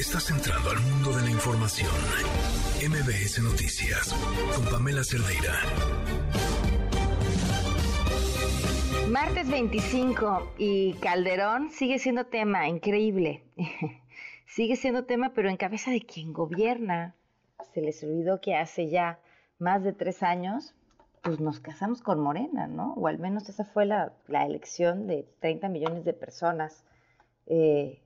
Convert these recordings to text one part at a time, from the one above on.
Estás entrando al mundo de la información. MBS Noticias con Pamela Cerdeira. Martes 25 y Calderón sigue siendo tema increíble. sigue siendo tema, pero en cabeza de quien gobierna. Se les olvidó que hace ya más de tres años, pues nos casamos con Morena, ¿no? O al menos esa fue la, elección de 30 millones de personas. Eh,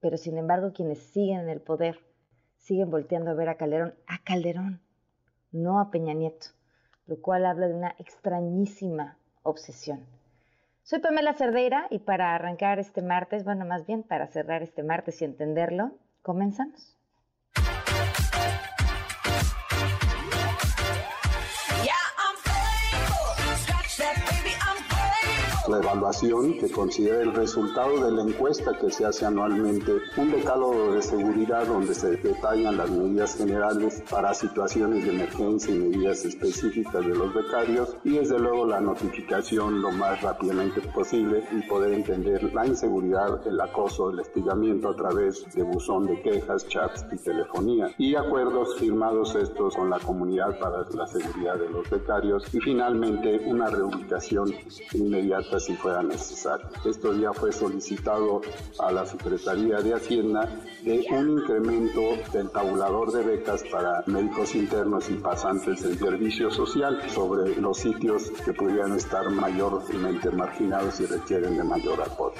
pero sin embargo, quienes siguen en el poder siguen volteando a ver a Calderón, a Calderón, no a Peña Nieto, lo cual habla de una extrañísima obsesión. Soy Pamela Cerdeira y para arrancar este martes, bueno, más bien para cerrar este martes y entenderlo, comenzamos. La evaluación que considera el resultado de la encuesta que se hace anualmente, un decálogo de seguridad donde se detallan las medidas generales para situaciones de emergencia y medidas específicas de los becarios y desde luego la notificación lo más rápidamente posible y poder entender la inseguridad, el acoso, el estigamiento a través de buzón de quejas, chats y telefonía. Y acuerdos firmados estos con la comunidad para la seguridad de los becarios. Y finalmente una reubicación inmediata si fuera necesario. Esto ya fue solicitado a la Secretaría de Hacienda de un incremento del tabulador de becas para médicos internos y pasantes del servicio social sobre los sitios que pudieran estar mayormente marginados y requieren de mayor apoyo.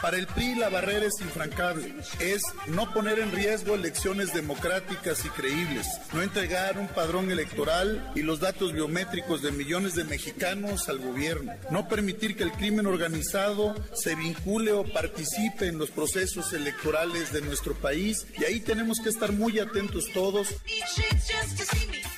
Para el PRI la barrera es infrancable, es no poner en riesgo elecciones democráticas y creíbles, no entregar un padrón electoral y los datos biométricos de millones de mexicanos al gobierno, no permitir que el crimen organizado se vincule o participe en los procesos electorales de nuestro país y ahí tenemos que estar muy atentos todos.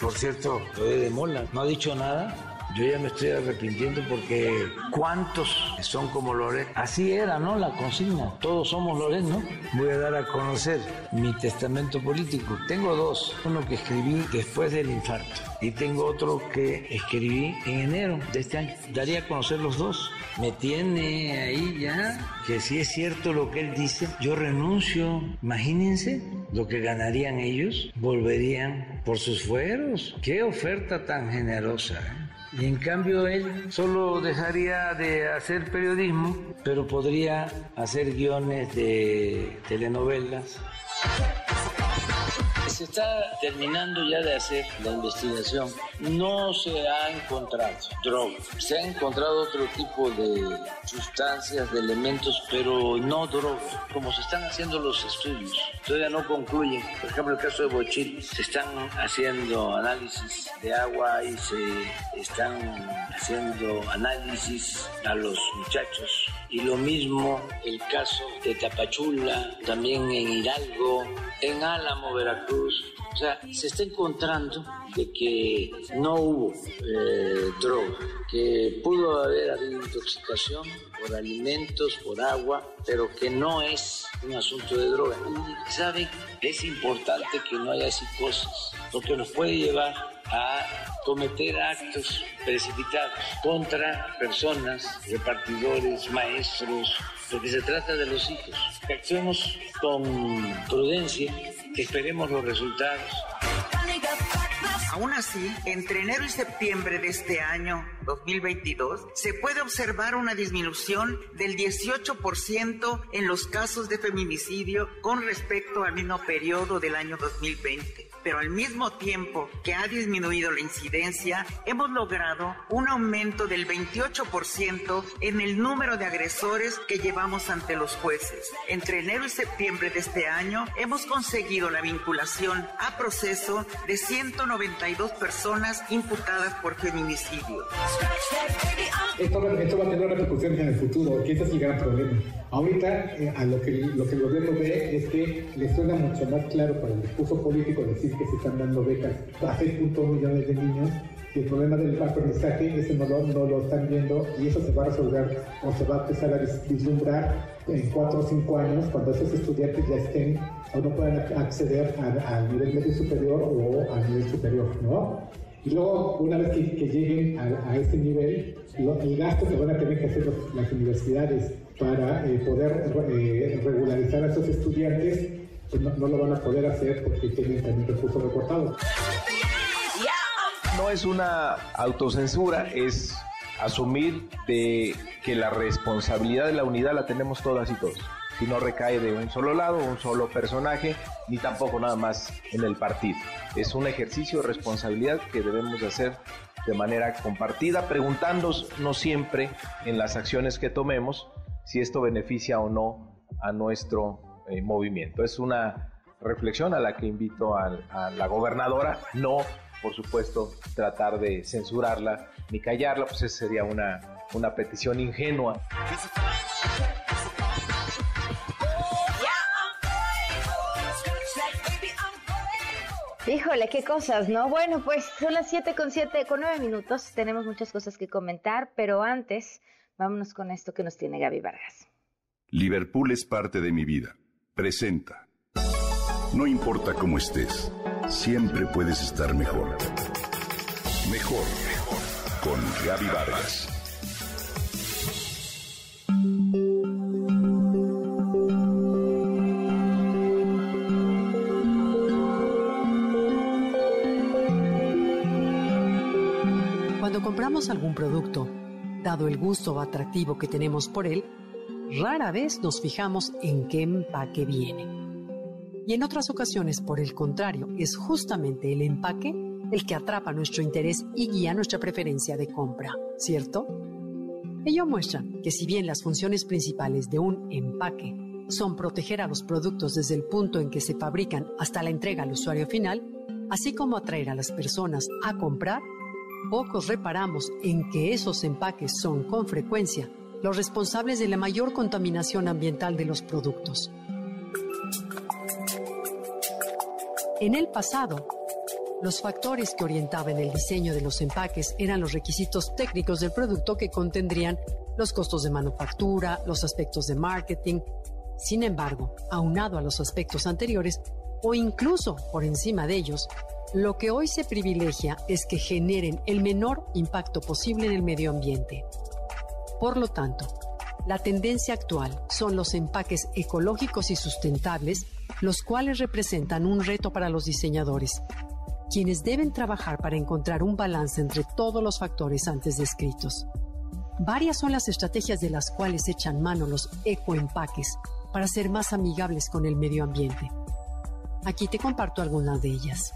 Por cierto, lo de Mola no ha dicho nada yo ya me estoy arrepintiendo porque ¿cuántos son como Loret? Así era, ¿no? La consigna. Todos somos Loret, ¿no? Voy a dar a conocer mi testamento político. Tengo dos. Uno que escribí después del infarto y tengo otro que escribí en enero de este año. Daría a conocer los dos. Me tiene ahí ya que si es cierto lo que él dice, yo renuncio. Imagínense lo que ganarían ellos. Volverían por sus fueros. Qué oferta tan generosa. ¿eh? Y en cambio él solo dejaría de hacer periodismo, pero podría hacer guiones de telenovelas se está terminando ya de hacer la investigación. No se ha encontrado droga. Se ha encontrado otro tipo de sustancias, de elementos, pero no droga, como se están haciendo los estudios. Todavía no concluyen. Por ejemplo, el caso de Bochil, se están haciendo análisis de agua y se están haciendo análisis a los muchachos. Y lo mismo el caso de Tapachula, también en Hidalgo, en Álamo, Veracruz. O sea, se está encontrando de que no hubo eh, droga, que pudo haber habido intoxicación por alimentos, por agua, pero que no es un asunto de droga. Y saben, es importante que no haya psicosis, porque nos puede llevar a cometer actos precipitados contra personas, repartidores, maestros, porque se trata de los hijos. Que actuemos con prudencia, esperemos los resultados. Aún así, entre enero y septiembre de este año 2022, se puede observar una disminución del 18% en los casos de feminicidio con respecto al mismo periodo del año 2020 pero al mismo tiempo que ha disminuido la incidencia, hemos logrado un aumento del 28% en el número de agresores que llevamos ante los jueces. Entre enero y septiembre de este año hemos conseguido la vinculación a proceso de 192 personas imputadas por feminicidio. Esto, va a tener repercusiones en el futuro, que ese es el gran problema. Ahorita, eh, a lo que, lo que el gobierno ve es que le suena mucho más claro para el discurso político decir que se están dando becas a 6.1 millones de niños y el problema del aprendizaje, ese no lo, no lo están viendo y eso se va a resolver o se va a empezar a vislumbrar en 4 o 5 años cuando esos estudiantes ya estén o no puedan acceder al nivel medio superior o al nivel superior, ¿no? Y luego, una vez que, lleguen a, este nivel, el gasto que van a tener que hacer las universidades para eh, poder eh, regularizar a esos estudiantes pues no, lo van a poder hacer porque tienen también recursos recortados. No es una autocensura, es asumir de que la responsabilidad de la unidad la tenemos todas y todos. Si no recae de un solo lado, un solo personaje, ni tampoco nada más en el partido. Es un ejercicio de responsabilidad que debemos de hacer de manera compartida, preguntándonos siempre en las acciones que tomemos si esto beneficia o no a nuestro eh, movimiento. Es una reflexión a la que invito a, a la gobernadora, no por supuesto, tratar de censurarla ni callarla, pues esa sería una, una petición ingenua. Híjole, qué cosas, ¿no? Bueno, pues son las 7 con 7, con 9 minutos. Tenemos muchas cosas que comentar, pero antes, vámonos con esto que nos tiene Gaby Vargas. Liverpool es parte de mi vida. Presenta. No importa cómo estés siempre puedes estar mejor. Mejor, mejor. Con Gaby Vargas. Compramos algún producto, dado el gusto o atractivo que tenemos por él, rara vez nos fijamos en qué empaque viene. Y en otras ocasiones, por el contrario, es justamente el empaque el que atrapa nuestro interés y guía nuestra preferencia de compra, ¿cierto? Ello muestra que si bien las funciones principales de un empaque son proteger a los productos desde el punto en que se fabrican hasta la entrega al usuario final, así como atraer a las personas a comprar, pocos reparamos en que esos empaques son con frecuencia los responsables de la mayor contaminación ambiental de los productos. En el pasado, los factores que orientaban el diseño de los empaques eran los requisitos técnicos del producto que contendrían los costos de manufactura, los aspectos de marketing. Sin embargo, aunado a los aspectos anteriores, o incluso por encima de ellos, lo que hoy se privilegia es que generen el menor impacto posible en el medio ambiente. Por lo tanto, la tendencia actual son los empaques ecológicos y sustentables los cuales representan un reto para los diseñadores, quienes deben trabajar para encontrar un balance entre todos los factores antes descritos. Varias son las estrategias de las cuales echan mano los ecoempaques para ser más amigables con el medio ambiente. Aquí te comparto algunas de ellas.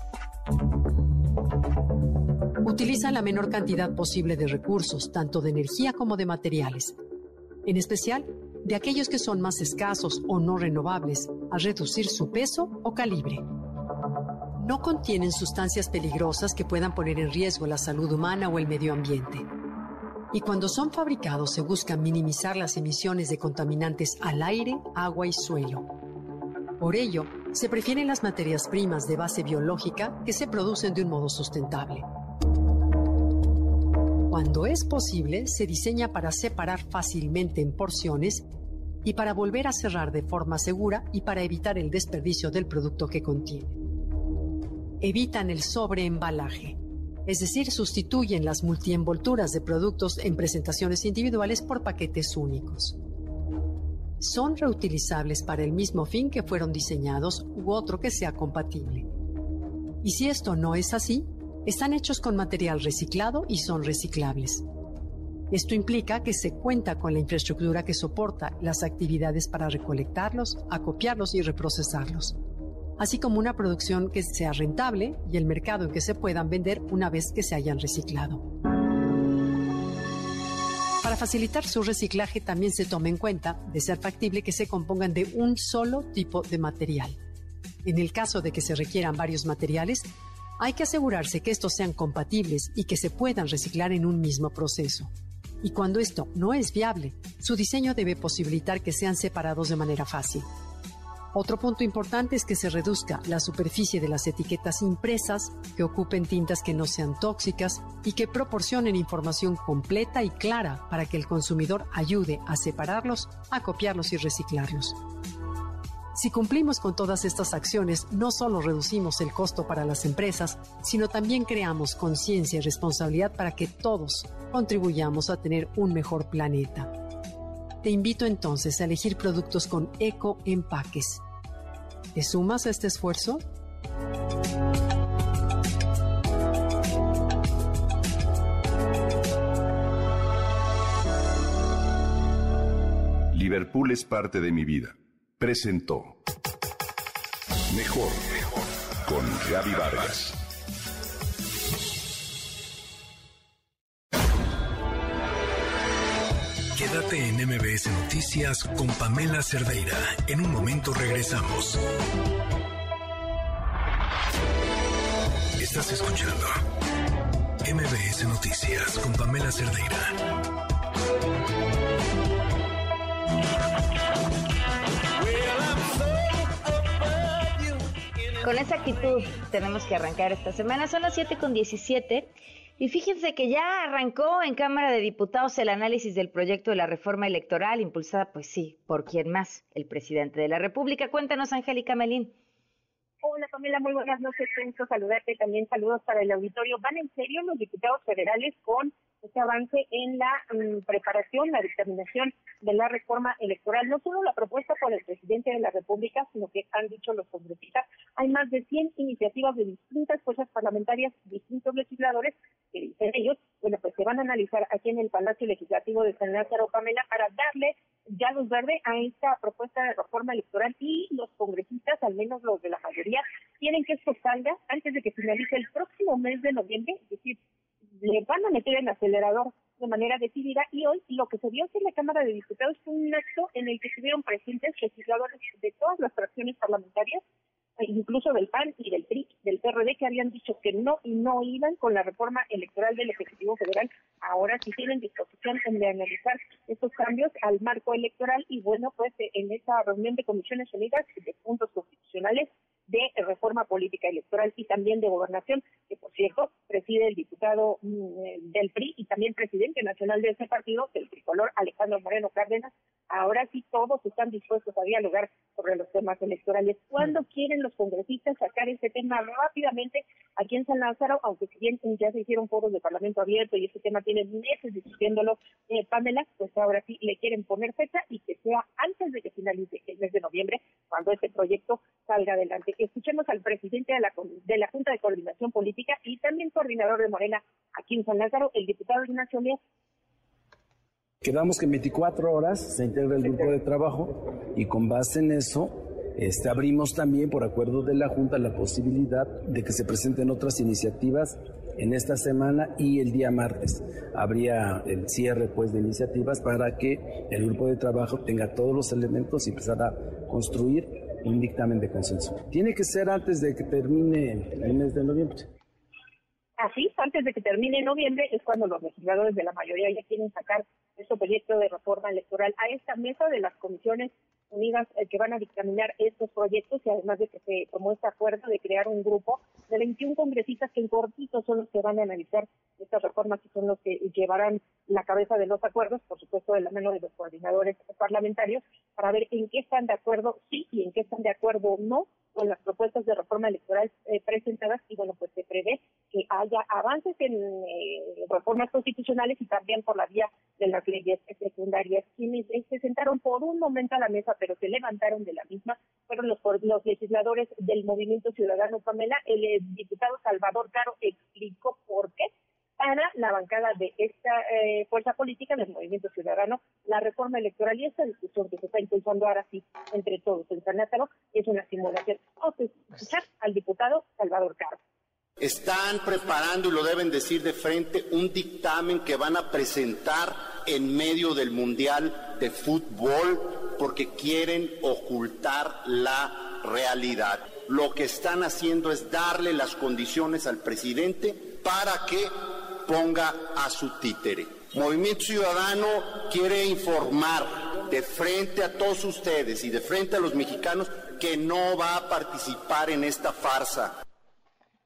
Utiliza la menor cantidad posible de recursos, tanto de energía como de materiales. En especial, de aquellos que son más escasos o no renovables, a reducir su peso o calibre. No contienen sustancias peligrosas que puedan poner en riesgo la salud humana o el medio ambiente. Y cuando son fabricados se busca minimizar las emisiones de contaminantes al aire, agua y suelo. Por ello, se prefieren las materias primas de base biológica que se producen de un modo sustentable. Cuando es posible, se diseña para separar fácilmente en porciones y para volver a cerrar de forma segura y para evitar el desperdicio del producto que contiene. Evitan el sobreembalaje, es decir, sustituyen las multienvolturas de productos en presentaciones individuales por paquetes únicos. Son reutilizables para el mismo fin que fueron diseñados u otro que sea compatible. Y si esto no es así, están hechos con material reciclado y son reciclables. Esto implica que se cuenta con la infraestructura que soporta las actividades para recolectarlos, acopiarlos y reprocesarlos, así como una producción que sea rentable y el mercado en que se puedan vender una vez que se hayan reciclado. Para facilitar su reciclaje también se toma en cuenta, de ser factible, que se compongan de un solo tipo de material. En el caso de que se requieran varios materiales, hay que asegurarse que estos sean compatibles y que se puedan reciclar en un mismo proceso. Y cuando esto no es viable, su diseño debe posibilitar que sean separados de manera fácil. Otro punto importante es que se reduzca la superficie de las etiquetas impresas, que ocupen tintas que no sean tóxicas y que proporcionen información completa y clara para que el consumidor ayude a separarlos, a copiarlos y reciclarlos. Si cumplimos con todas estas acciones, no solo reducimos el costo para las empresas, sino también creamos conciencia y responsabilidad para que todos contribuyamos a tener un mejor planeta. Te invito entonces a elegir productos con eco-empaques. ¿Te sumas a este esfuerzo? Liverpool es parte de mi vida. Presentó Mejor con Gaby Vargas. Quédate en MBS Noticias con Pamela Cerdeira. En un momento regresamos. Estás escuchando MBS Noticias con Pamela Cerdeira. Con esa actitud tenemos que arrancar esta semana. Son las 7 con 17. Y fíjense que ya arrancó en Cámara de Diputados el análisis del proyecto de la reforma electoral, impulsada, pues sí, por quién más, el presidente de la República. Cuéntanos, Angélica Melín. Hola Pamela, muy buenas noches, gusto saludarte, también saludos para el auditorio. ¿Van en serio los diputados federales con este avance en la mm, preparación, la determinación de la reforma electoral? No solo la propuesta por el presidente de la República, sino que han dicho los congresistas, hay más de 100 iniciativas de distintas fuerzas parlamentarias, distintos legisladores, que dicen ellos, bueno, pues se van a analizar aquí en el Palacio Legislativo de San Lázaro, Pamela, para darle ya luz verde a esta propuesta de reforma electoral y los congresistas, al menos los de la mayoría, quieren que esto salga antes de que finalice el próximo mes de noviembre, van a meter en acelerador de manera decidida y hoy lo que se vio en la Cámara de Diputados fue un acto en el que estuvieron presentes legisladores de todas las fracciones parlamentarias incluso del PAN y del PRI, del PRD, que habían dicho que no y no iban con la reforma electoral del Ejecutivo Federal, ahora sí tienen disposición de analizar estos cambios al marco electoral y bueno, pues en esa reunión de comisiones unidas de puntos constitucionales de reforma política electoral y también de gobernación, que por cierto preside el diputado mm, del PRI y también presidente nacional de ese partido, el tricolor Alejandro Moreno Cárdenas. Ahora sí todos están dispuestos a dialogar sobre los temas electorales. ¿Cuándo mm. quieren los congresistas sacar ese tema rápidamente aquí en San Lázaro? Aunque si bien ya se hicieron foros de Parlamento abierto y ese tema tiene meses discutiéndolo, eh, Pamela, pues ahora sí le quieren poner fecha y que sea antes de que finalice el mes de noviembre, cuando este proyecto salga adelante escuchemos al presidente de la, de la Junta de Coordinación Política y también coordinador de Morena aquí en San Lázaro, el diputado Ignacio Mier. Quedamos que en 24 horas se integra el grupo de trabajo y con base en eso este, abrimos también por acuerdo de la Junta la posibilidad de que se presenten otras iniciativas en esta semana y el día martes. Habría el cierre pues de iniciativas para que el grupo de trabajo tenga todos los elementos y empezar a construir un dictamen de consenso. Tiene que ser antes de que termine el mes de noviembre. Así, antes de que termine noviembre es cuando los legisladores de la mayoría ya quieren sacar este proyecto de reforma electoral a esta mesa de las comisiones unidas eh, que van a dictaminar estos proyectos y además de que se tomó este acuerdo de crear un grupo de 21 congresistas que en cortito son los que van a analizar estas reformas y son los que llevarán la cabeza de los acuerdos, por supuesto de la mano de los coordinadores parlamentarios, para ver en qué están de acuerdo sí y en qué están de acuerdo no con las propuestas de reforma electoral eh, presentadas y bueno, pues se prevé que haya avances en eh, reformas constitucionales y también por la vía de las leyes secundarias. Quienes se sentaron por un momento a la mesa, pero se levantaron de la misma, fueron los, los legisladores del Movimiento Ciudadano Pamela. El eh, diputado Salvador Caro explicó por qué para la bancada de esta eh, fuerza política del Movimiento Ciudadano la reforma electoral y esta discusión que se está impulsando ahora sí entre todos en San es una simulación. Vamos a escuchar al diputado Salvador Caro. Están preparando, y lo deben decir de frente, un dictamen que van a presentar en medio del Mundial de Fútbol porque quieren ocultar la realidad. Lo que están haciendo es darle las condiciones al presidente para que ponga a su títere. Movimiento Ciudadano quiere informar de frente a todos ustedes y de frente a los mexicanos que no va a participar en esta farsa.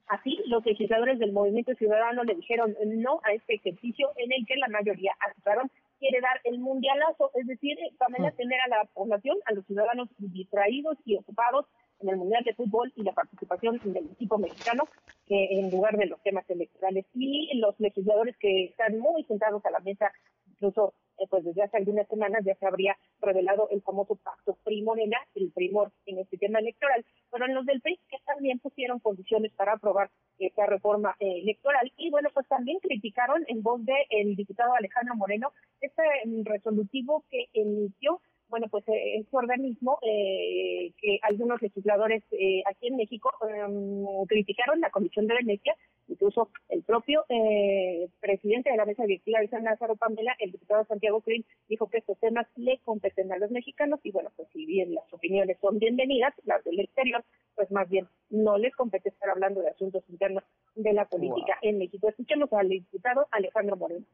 Así, los legisladores del Movimiento Ciudadano le dijeron no a este ejercicio en el que la mayoría aceptaron quiere dar el mundialazo, es decir, también a tener a la población, a los ciudadanos distraídos y ocupados en el Mundial de Fútbol y la participación del equipo mexicano que en lugar de los temas electorales. Y los legisladores que están muy sentados a la mesa, incluso eh, pues desde hace algunas semanas ya se habría revelado el famoso pacto PRI-Morena, el primor en este tema electoral, pero en los del PRI que también pusieron condiciones para aprobar esta reforma eh, electoral y bueno, pues también criticaron en voz del el diputado Alejandro Moreno este mm, resolutivo que emitió bueno, pues eh, este organismo eh, que algunos legisladores eh, aquí en México em, criticaron la Comisión de Venecia, incluso el propio eh, presidente de la mesa directiva de San Lázaro Pamela, el diputado Santiago Crin, dijo que estos temas le competen a los mexicanos y bueno, pues si bien las opiniones son bienvenidas, las del exterior, pues más bien no les compete estar hablando de asuntos internos de la política en México. Escuchemos al diputado Alejandro Moreno.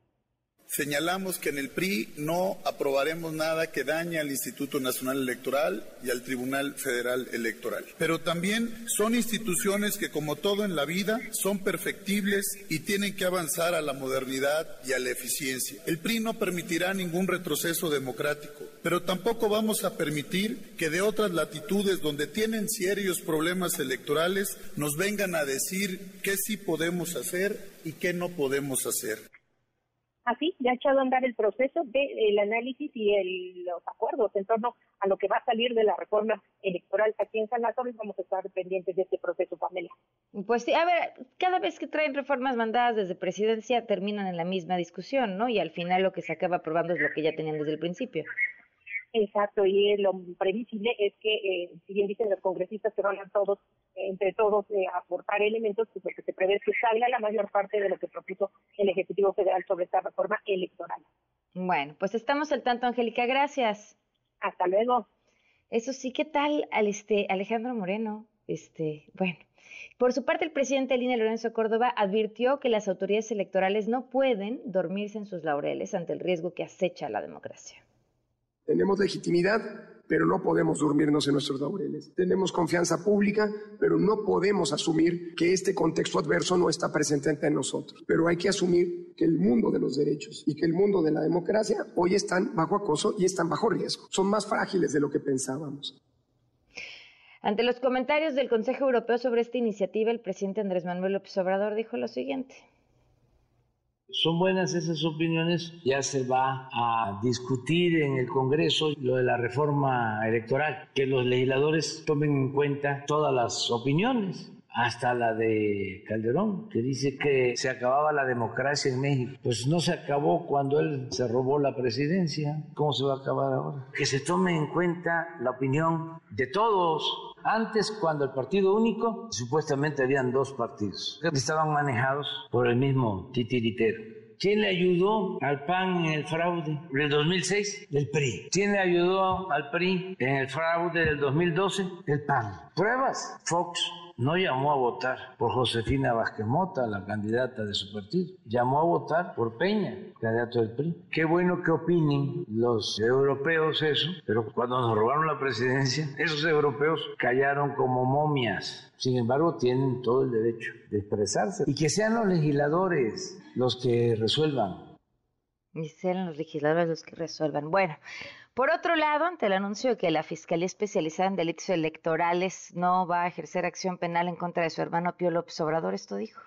Señalamos que en el PRI no aprobaremos nada que dañe al Instituto Nacional Electoral y al Tribunal Federal Electoral. Pero también son instituciones que, como todo en la vida, son perfectibles y tienen que avanzar a la modernidad y a la eficiencia. El PRI no permitirá ningún retroceso democrático, pero tampoco vamos a permitir que de otras latitudes donde tienen serios problemas electorales nos vengan a decir qué sí podemos hacer y qué no podemos hacer. Así ya ha echado a andar el proceso del análisis y el, los acuerdos en torno a lo que va a salir de la reforma electoral aquí en San Lázaro y vamos a estar pendientes de este proceso, Pamela. Pues sí, a ver, cada vez que traen reformas mandadas desde presidencia terminan en la misma discusión, ¿no? Y al final lo que se acaba aprobando es lo que ya tenían desde el principio. Exacto, y lo previsible es que, eh, si bien dicen los congresistas que van a todos, eh, entre todos, eh, aportar elementos, pues lo que se prevé es que salga la mayor parte de lo que propuso el Ejecutivo Federal sobre esta reforma electoral. Bueno, pues estamos al tanto, Angélica, gracias. Hasta luego. Eso sí, ¿qué tal al este Alejandro Moreno? Este, bueno. Por su parte, el presidente Línea Lorenzo Córdoba advirtió que las autoridades electorales no pueden dormirse en sus laureles ante el riesgo que acecha la democracia. Tenemos legitimidad, pero no podemos dormirnos en nuestros laureles. Tenemos confianza pública, pero no podemos asumir que este contexto adverso no está presente entre nosotros. Pero hay que asumir que el mundo de los derechos y que el mundo de la democracia hoy están bajo acoso y están bajo riesgo. Son más frágiles de lo que pensábamos. Ante los comentarios del Consejo Europeo sobre esta iniciativa, el presidente Andrés Manuel López Obrador dijo lo siguiente. Son buenas esas opiniones, ya se va a discutir en el Congreso lo de la reforma electoral, que los legisladores tomen en cuenta todas las opiniones, hasta la de Calderón, que dice que se acababa la democracia en México. Pues no se acabó cuando él se robó la presidencia. ¿Cómo se va a acabar ahora? Que se tome en cuenta la opinión de todos. Antes, cuando el partido único, supuestamente habían dos partidos, estaban manejados por el mismo titiritero. ¿Quién le ayudó al PAN en el fraude del 2006? El PRI. ¿Quién le ayudó al PRI en el fraude del 2012? El PAN. Pruebas. Fox no llamó a votar por Josefina Vázquez Mota, la candidata de su partido, llamó a votar por Peña, candidato del PRI. Qué bueno que opinen los europeos eso, pero cuando nos robaron la presidencia, esos europeos callaron como momias. Sin embargo, tienen todo el derecho de expresarse y que sean los legisladores los que resuelvan. Y sean los legisladores los que resuelvan. Bueno, por otro lado, ante el anuncio de que la Fiscalía Especializada en Delitos Electorales no va a ejercer acción penal en contra de su hermano Pío López Obrador, esto dijo.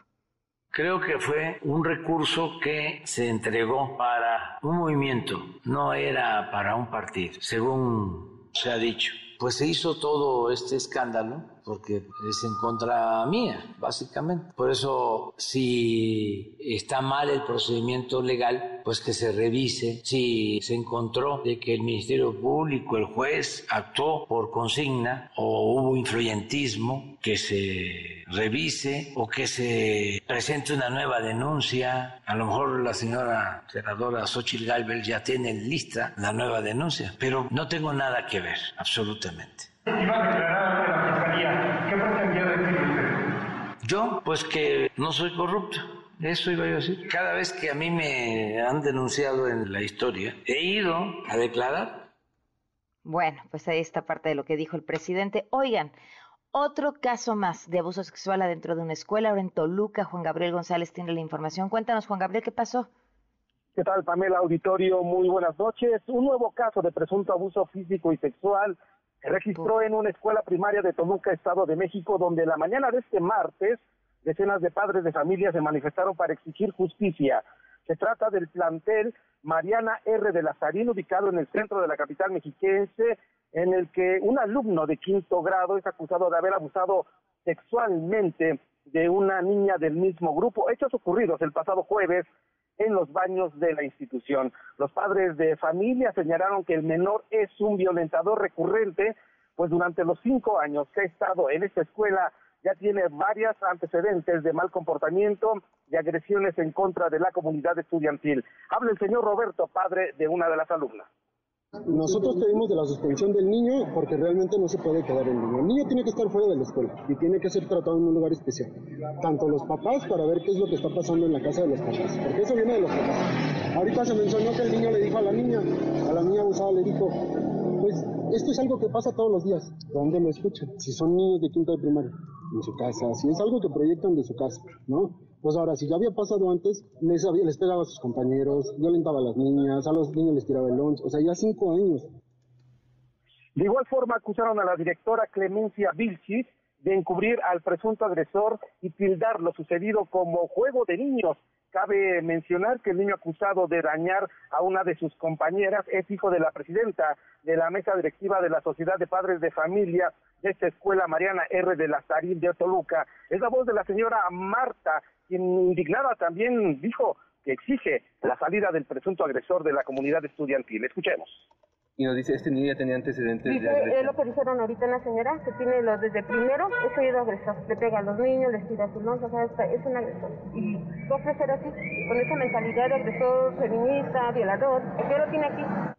Creo que fue un recurso que se entregó para un movimiento, no era para un partido, según se ha dicho. Pues se hizo todo este escándalo porque es en contra mía, básicamente. Por eso, si está mal el procedimiento legal, pues que se revise. Si se encontró de que el Ministerio Público, el juez, actuó por consigna o hubo influyentismo, que se revise o que se presente una nueva denuncia. A lo mejor la señora senadora Xochitl Galvez ya tiene lista la nueva denuncia, pero no tengo nada que ver, absolutamente. Yo, pues que no soy corrupto. Eso iba a decir. Cada vez que a mí me han denunciado en la historia, he ido a declarar. Bueno, pues ahí está parte de lo que dijo el presidente. Oigan, otro caso más de abuso sexual adentro de una escuela, ahora en Toluca. Juan Gabriel González tiene la información. Cuéntanos, Juan Gabriel, ¿qué pasó? ¿Qué tal, Pamela Auditorio? Muy buenas noches. Un nuevo caso de presunto abuso físico y sexual se registró en una escuela primaria de Toluca, Estado de México, donde la mañana de este martes decenas de padres de familia se manifestaron para exigir justicia. Se trata del plantel Mariana R. de Lazarín, ubicado en el centro de la capital mexiquense, en el que un alumno de quinto grado es acusado de haber abusado sexualmente de una niña del mismo grupo, hechos ocurridos el pasado jueves en los baños de la institución. Los padres de familia señalaron que el menor es un violentador recurrente, pues durante los cinco años que ha estado en esta escuela ya tiene varias antecedentes de mal comportamiento y agresiones en contra de la comunidad estudiantil. Habla el señor Roberto, padre de una de las alumnas. Nosotros pedimos de la suspensión del niño porque realmente no se puede quedar el niño. El niño tiene que estar fuera de la escuela y tiene que ser tratado en un lugar especial. Tanto los papás para ver qué es lo que está pasando en la casa de los papás, porque eso viene de los papás. Ahorita se mencionó que el niño le dijo a la niña, a la niña abusada le dijo, pues esto es algo que pasa todos los días. ¿Dónde lo escuchan? Si son niños de quinto de primaria, en su casa. Si es algo que proyectan de su casa, ¿no? Pues ahora, si ya había pasado antes, les, les pegaba a sus compañeros, violentaba a las niñas, a los niños les tiraba el lunch, o sea, ya cinco años. De igual forma, acusaron a la directora Clemencia Vilchis de encubrir al presunto agresor y tildar lo sucedido como juego de niños Cabe mencionar que el niño acusado de dañar a una de sus compañeras es hijo de la presidenta de la mesa directiva de la Sociedad de Padres de Familia de esta escuela, Mariana R. de Lazarín de Toluca. Es la voz de la señora Marta, quien indignada también dijo que exige la salida del presunto agresor de la comunidad estudiantil. Escuchemos y nos dice, este niño ya tenía antecedentes dice, Es lo que dijeron ahorita la señora, que tiene los desde primero, es oído agresor. Le pega a los niños, les tira su lonza, o sea, es un agresor. Y va a ofrecer así, con esa mentalidad de agresor, feminista, violador. ¿Qué lo tiene aquí?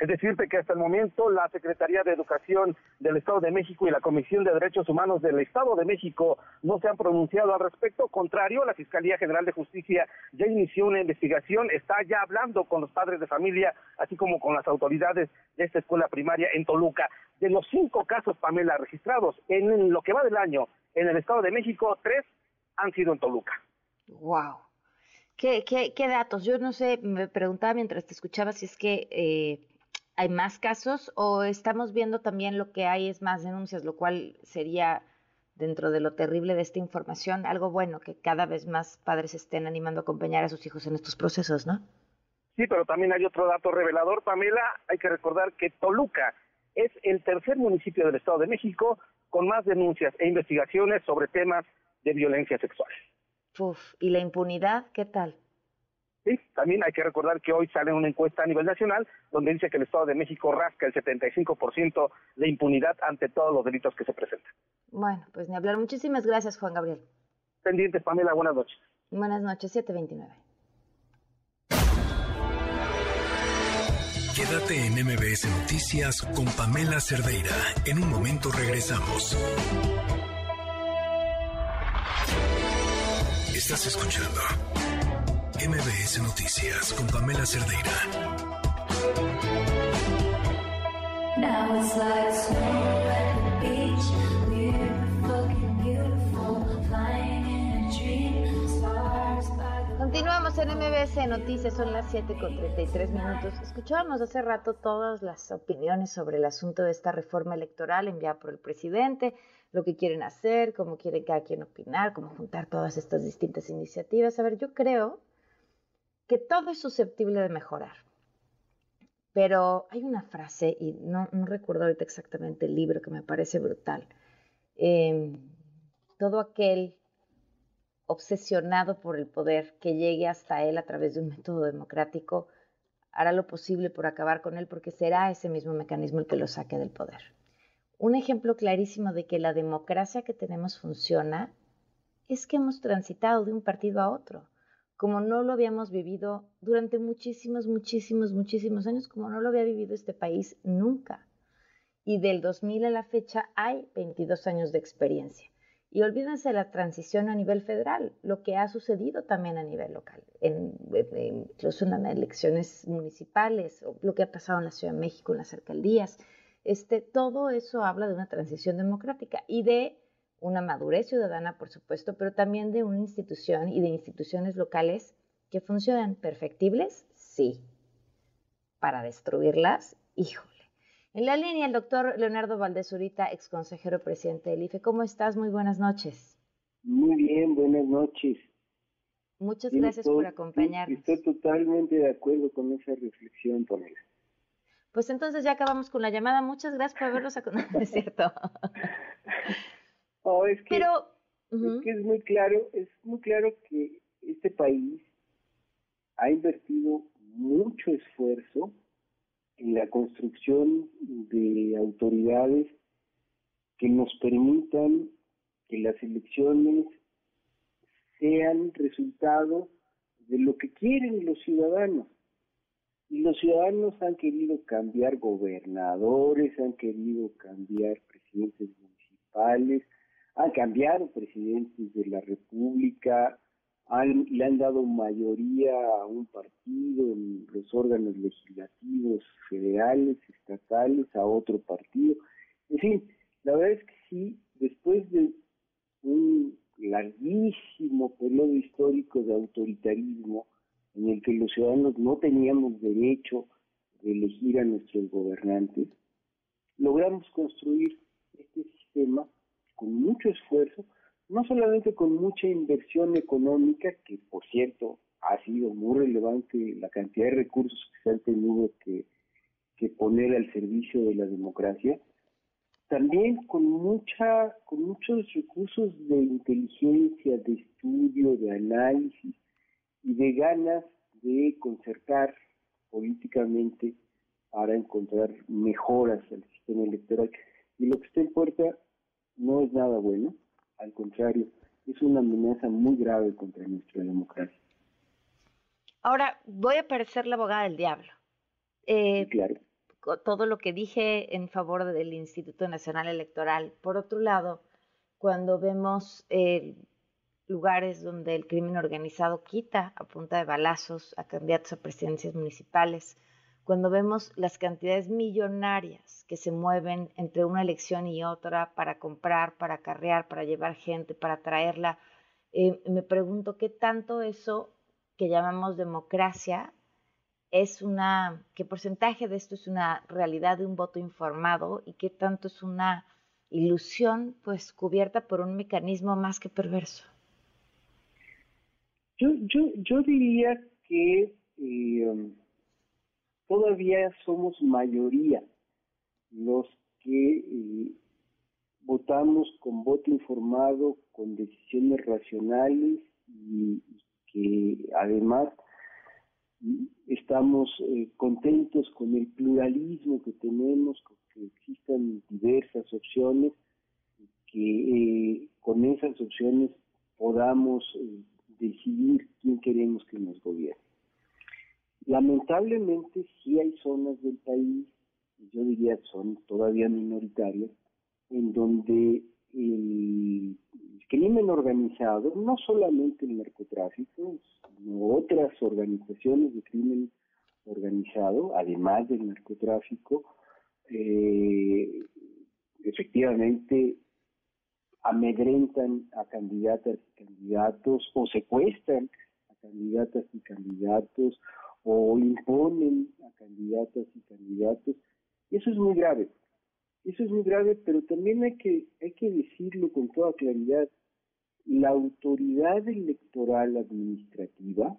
Es decirte que hasta el momento la Secretaría de Educación del Estado de México y la Comisión de Derechos Humanos del Estado de México no se han pronunciado al respecto. Contrario, la Fiscalía General de Justicia ya inició una investigación, está ya hablando con los padres de familia, así como con las autoridades de esta escuela primaria en Toluca. De los cinco casos, Pamela, registrados en lo que va del año en el Estado de México, tres han sido en Toluca. ¡Wow! ¿Qué, qué, qué datos? Yo no sé, me preguntaba mientras te escuchaba si es que eh, hay más casos o estamos viendo también lo que hay es más denuncias, lo cual sería dentro de lo terrible de esta información algo bueno, que cada vez más padres estén animando a acompañar a sus hijos en estos procesos, ¿no? Sí, pero también hay otro dato revelador, Pamela. Hay que recordar que Toluca es el tercer municipio del Estado de México con más denuncias e investigaciones sobre temas de violencia sexual. Uf, ¿y la impunidad qué tal? Sí, también hay que recordar que hoy sale una encuesta a nivel nacional donde dice que el Estado de México rasca el 75% de impunidad ante todos los delitos que se presentan. Bueno, pues ni hablar. Muchísimas gracias, Juan Gabriel. Pendientes, Pamela. Buenas noches. Buenas noches, 729. Quédate en MBS Noticias con Pamela Cerdeira. En un momento regresamos. Estás escuchando MBS Noticias con Pamela Cerdeira. Continuamos en MBS Noticias, son las 7 con 33 minutos. Escuchábamos hace rato todas las opiniones sobre el asunto de esta reforma electoral enviada por el presidente, lo que quieren hacer, cómo quiere cada quien opinar, cómo juntar todas estas distintas iniciativas. A ver, yo creo que todo es susceptible de mejorar. Pero hay una frase, y no, recuerdo ahorita exactamente el libro que me parece brutal. Em, todo aquel obsesionado por el poder que llegue hasta él a través de un método democrático hará lo posible por acabar con él porque será ese mismo mecanismo el que lo saque del poder. Un ejemplo clarísimo de que la democracia que tenemos funciona es que hemos transitado de un partido a otro como no lo habíamos vivido durante muchísimos, muchísimos, muchísimos años, como no lo había vivido este país nunca. Y del 2000 a la fecha hay 22 años de experiencia. Y olvídense de la transición a nivel federal, lo que ha sucedido también a nivel local, incluso en las elecciones municipales, o lo que ha pasado en la Ciudad de México, en las alcaldías. Este, todo eso habla de una transición democrática y de una madurez ciudadana, por supuesto, pero también de una institución y de instituciones locales que funcionan perfectibles, sí. Para destruirlas, híjole. En la línea, el doctor Leonardo Valdés ex consejero presidente del IFE. ¿Cómo estás? Muy buenas noches. Muy bien, buenas noches. Muchas gracias por acompañarnos. Estoy totalmente de acuerdo con esa reflexión, Pamela. Pues entonces ya acabamos con la llamada. Muchas gracias por habernos acompañado. es cierto. Oh, es que, Pero, es que es muy claro, es muy claro que este país ha invertido mucho esfuerzo en la construcción de autoridades que nos permitan que las elecciones sean resultado de lo que quieren los ciudadanos. Y los ciudadanos han querido cambiar gobernadores, han querido cambiar presidentes municipales, han cambiado presidentes de la República, le han dado mayoría a un partido en los órganos legislativos federales, estatales, a otro partido. En fin, la verdad es que sí, después de un larguísimo periodo histórico de autoritarismo en el que los ciudadanos no teníamos derecho de elegir a nuestros gobernantes, logramos construir este sistema con mucho esfuerzo, no solamente con mucha inversión económica, que por cierto ha sido muy relevante la cantidad de recursos que se han tenido que, que poner al servicio de la democracia, también con mucha con muchos recursos de inteligencia, de estudio, de análisis y de ganas de concertar políticamente para encontrar mejoras al sistema electoral. Y lo que está en puerta no es nada bueno, al contrario, es una amenaza muy grave contra nuestra democracia. Ahora, voy a parecer la abogada del diablo. Eh, claro todo lo que dije en favor del Instituto Nacional Electoral. Por otro lado, cuando vemos eh, lugares donde el crimen organizado quita a punta de balazos a candidatos a presidencias municipales, cuando vemos las cantidades millonarias que se mueven entre una elección y otra para comprar, para acarrear, para llevar gente, para traerla, eh, me pregunto qué tanto eso que llamamos democracia es una, qué porcentaje de esto es una realidad de un voto informado y qué tanto es una ilusión pues cubierta por un mecanismo más que perverso. Yo, yo, yo diría que eh, todavía somos mayoría los que eh, votamos con voto informado, con decisiones racionales y que además estamos eh, contentos con el pluralismo que tenemos, con que existan diversas opciones, que eh, con esas opciones podamos decidir quién queremos que nos gobierne. Lamentablemente sí hay zonas del país, yo diría son todavía minoritarias, en donde el crimen organizado, no solamente el narcotráfico, sino otras organizaciones de crimen organizado, además del narcotráfico, eh, efectivamente amedrentan a candidatas y candidatos o secuestran a candidatas y candidatos o imponen a candidatas y candidatos. Y eso es muy grave. Eso es muy grave, pero también hay que, hay que decirlo con toda claridad. La autoridad electoral administrativa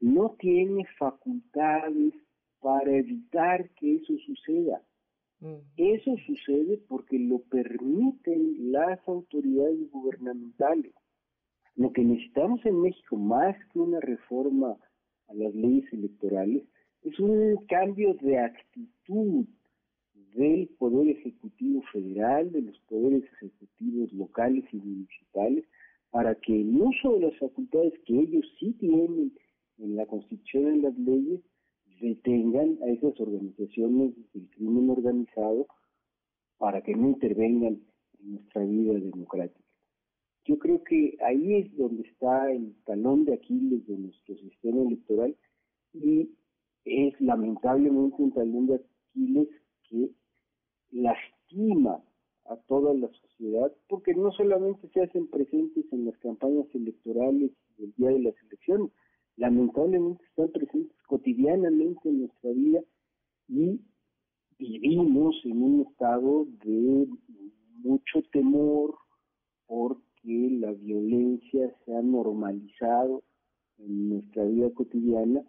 no tiene facultades para evitar que eso suceda. Mm. Eso sucede porque lo permiten las autoridades gubernamentales. Lo que necesitamos en México, más que una reforma a las leyes electorales, es un cambio de actitud del Poder Ejecutivo Federal, de los poderes ejecutivos locales y municipales, para que el uso de las facultades que ellos sí tienen en la Constitución en las leyes detengan a esas organizaciones del crimen organizado para que no intervengan en nuestra vida democrática. Yo creo que ahí es donde está el talón de Aquiles de nuestro sistema electoral y es lamentablemente un talón de Aquiles que lastima a toda la sociedad, porque no solamente se hacen presentes en las campañas electorales del día de las elecciones, lamentablemente están presentes cotidianamente en nuestra vida y vivimos en un estado de mucho temor porque la violencia se ha normalizado en nuestra vida cotidiana,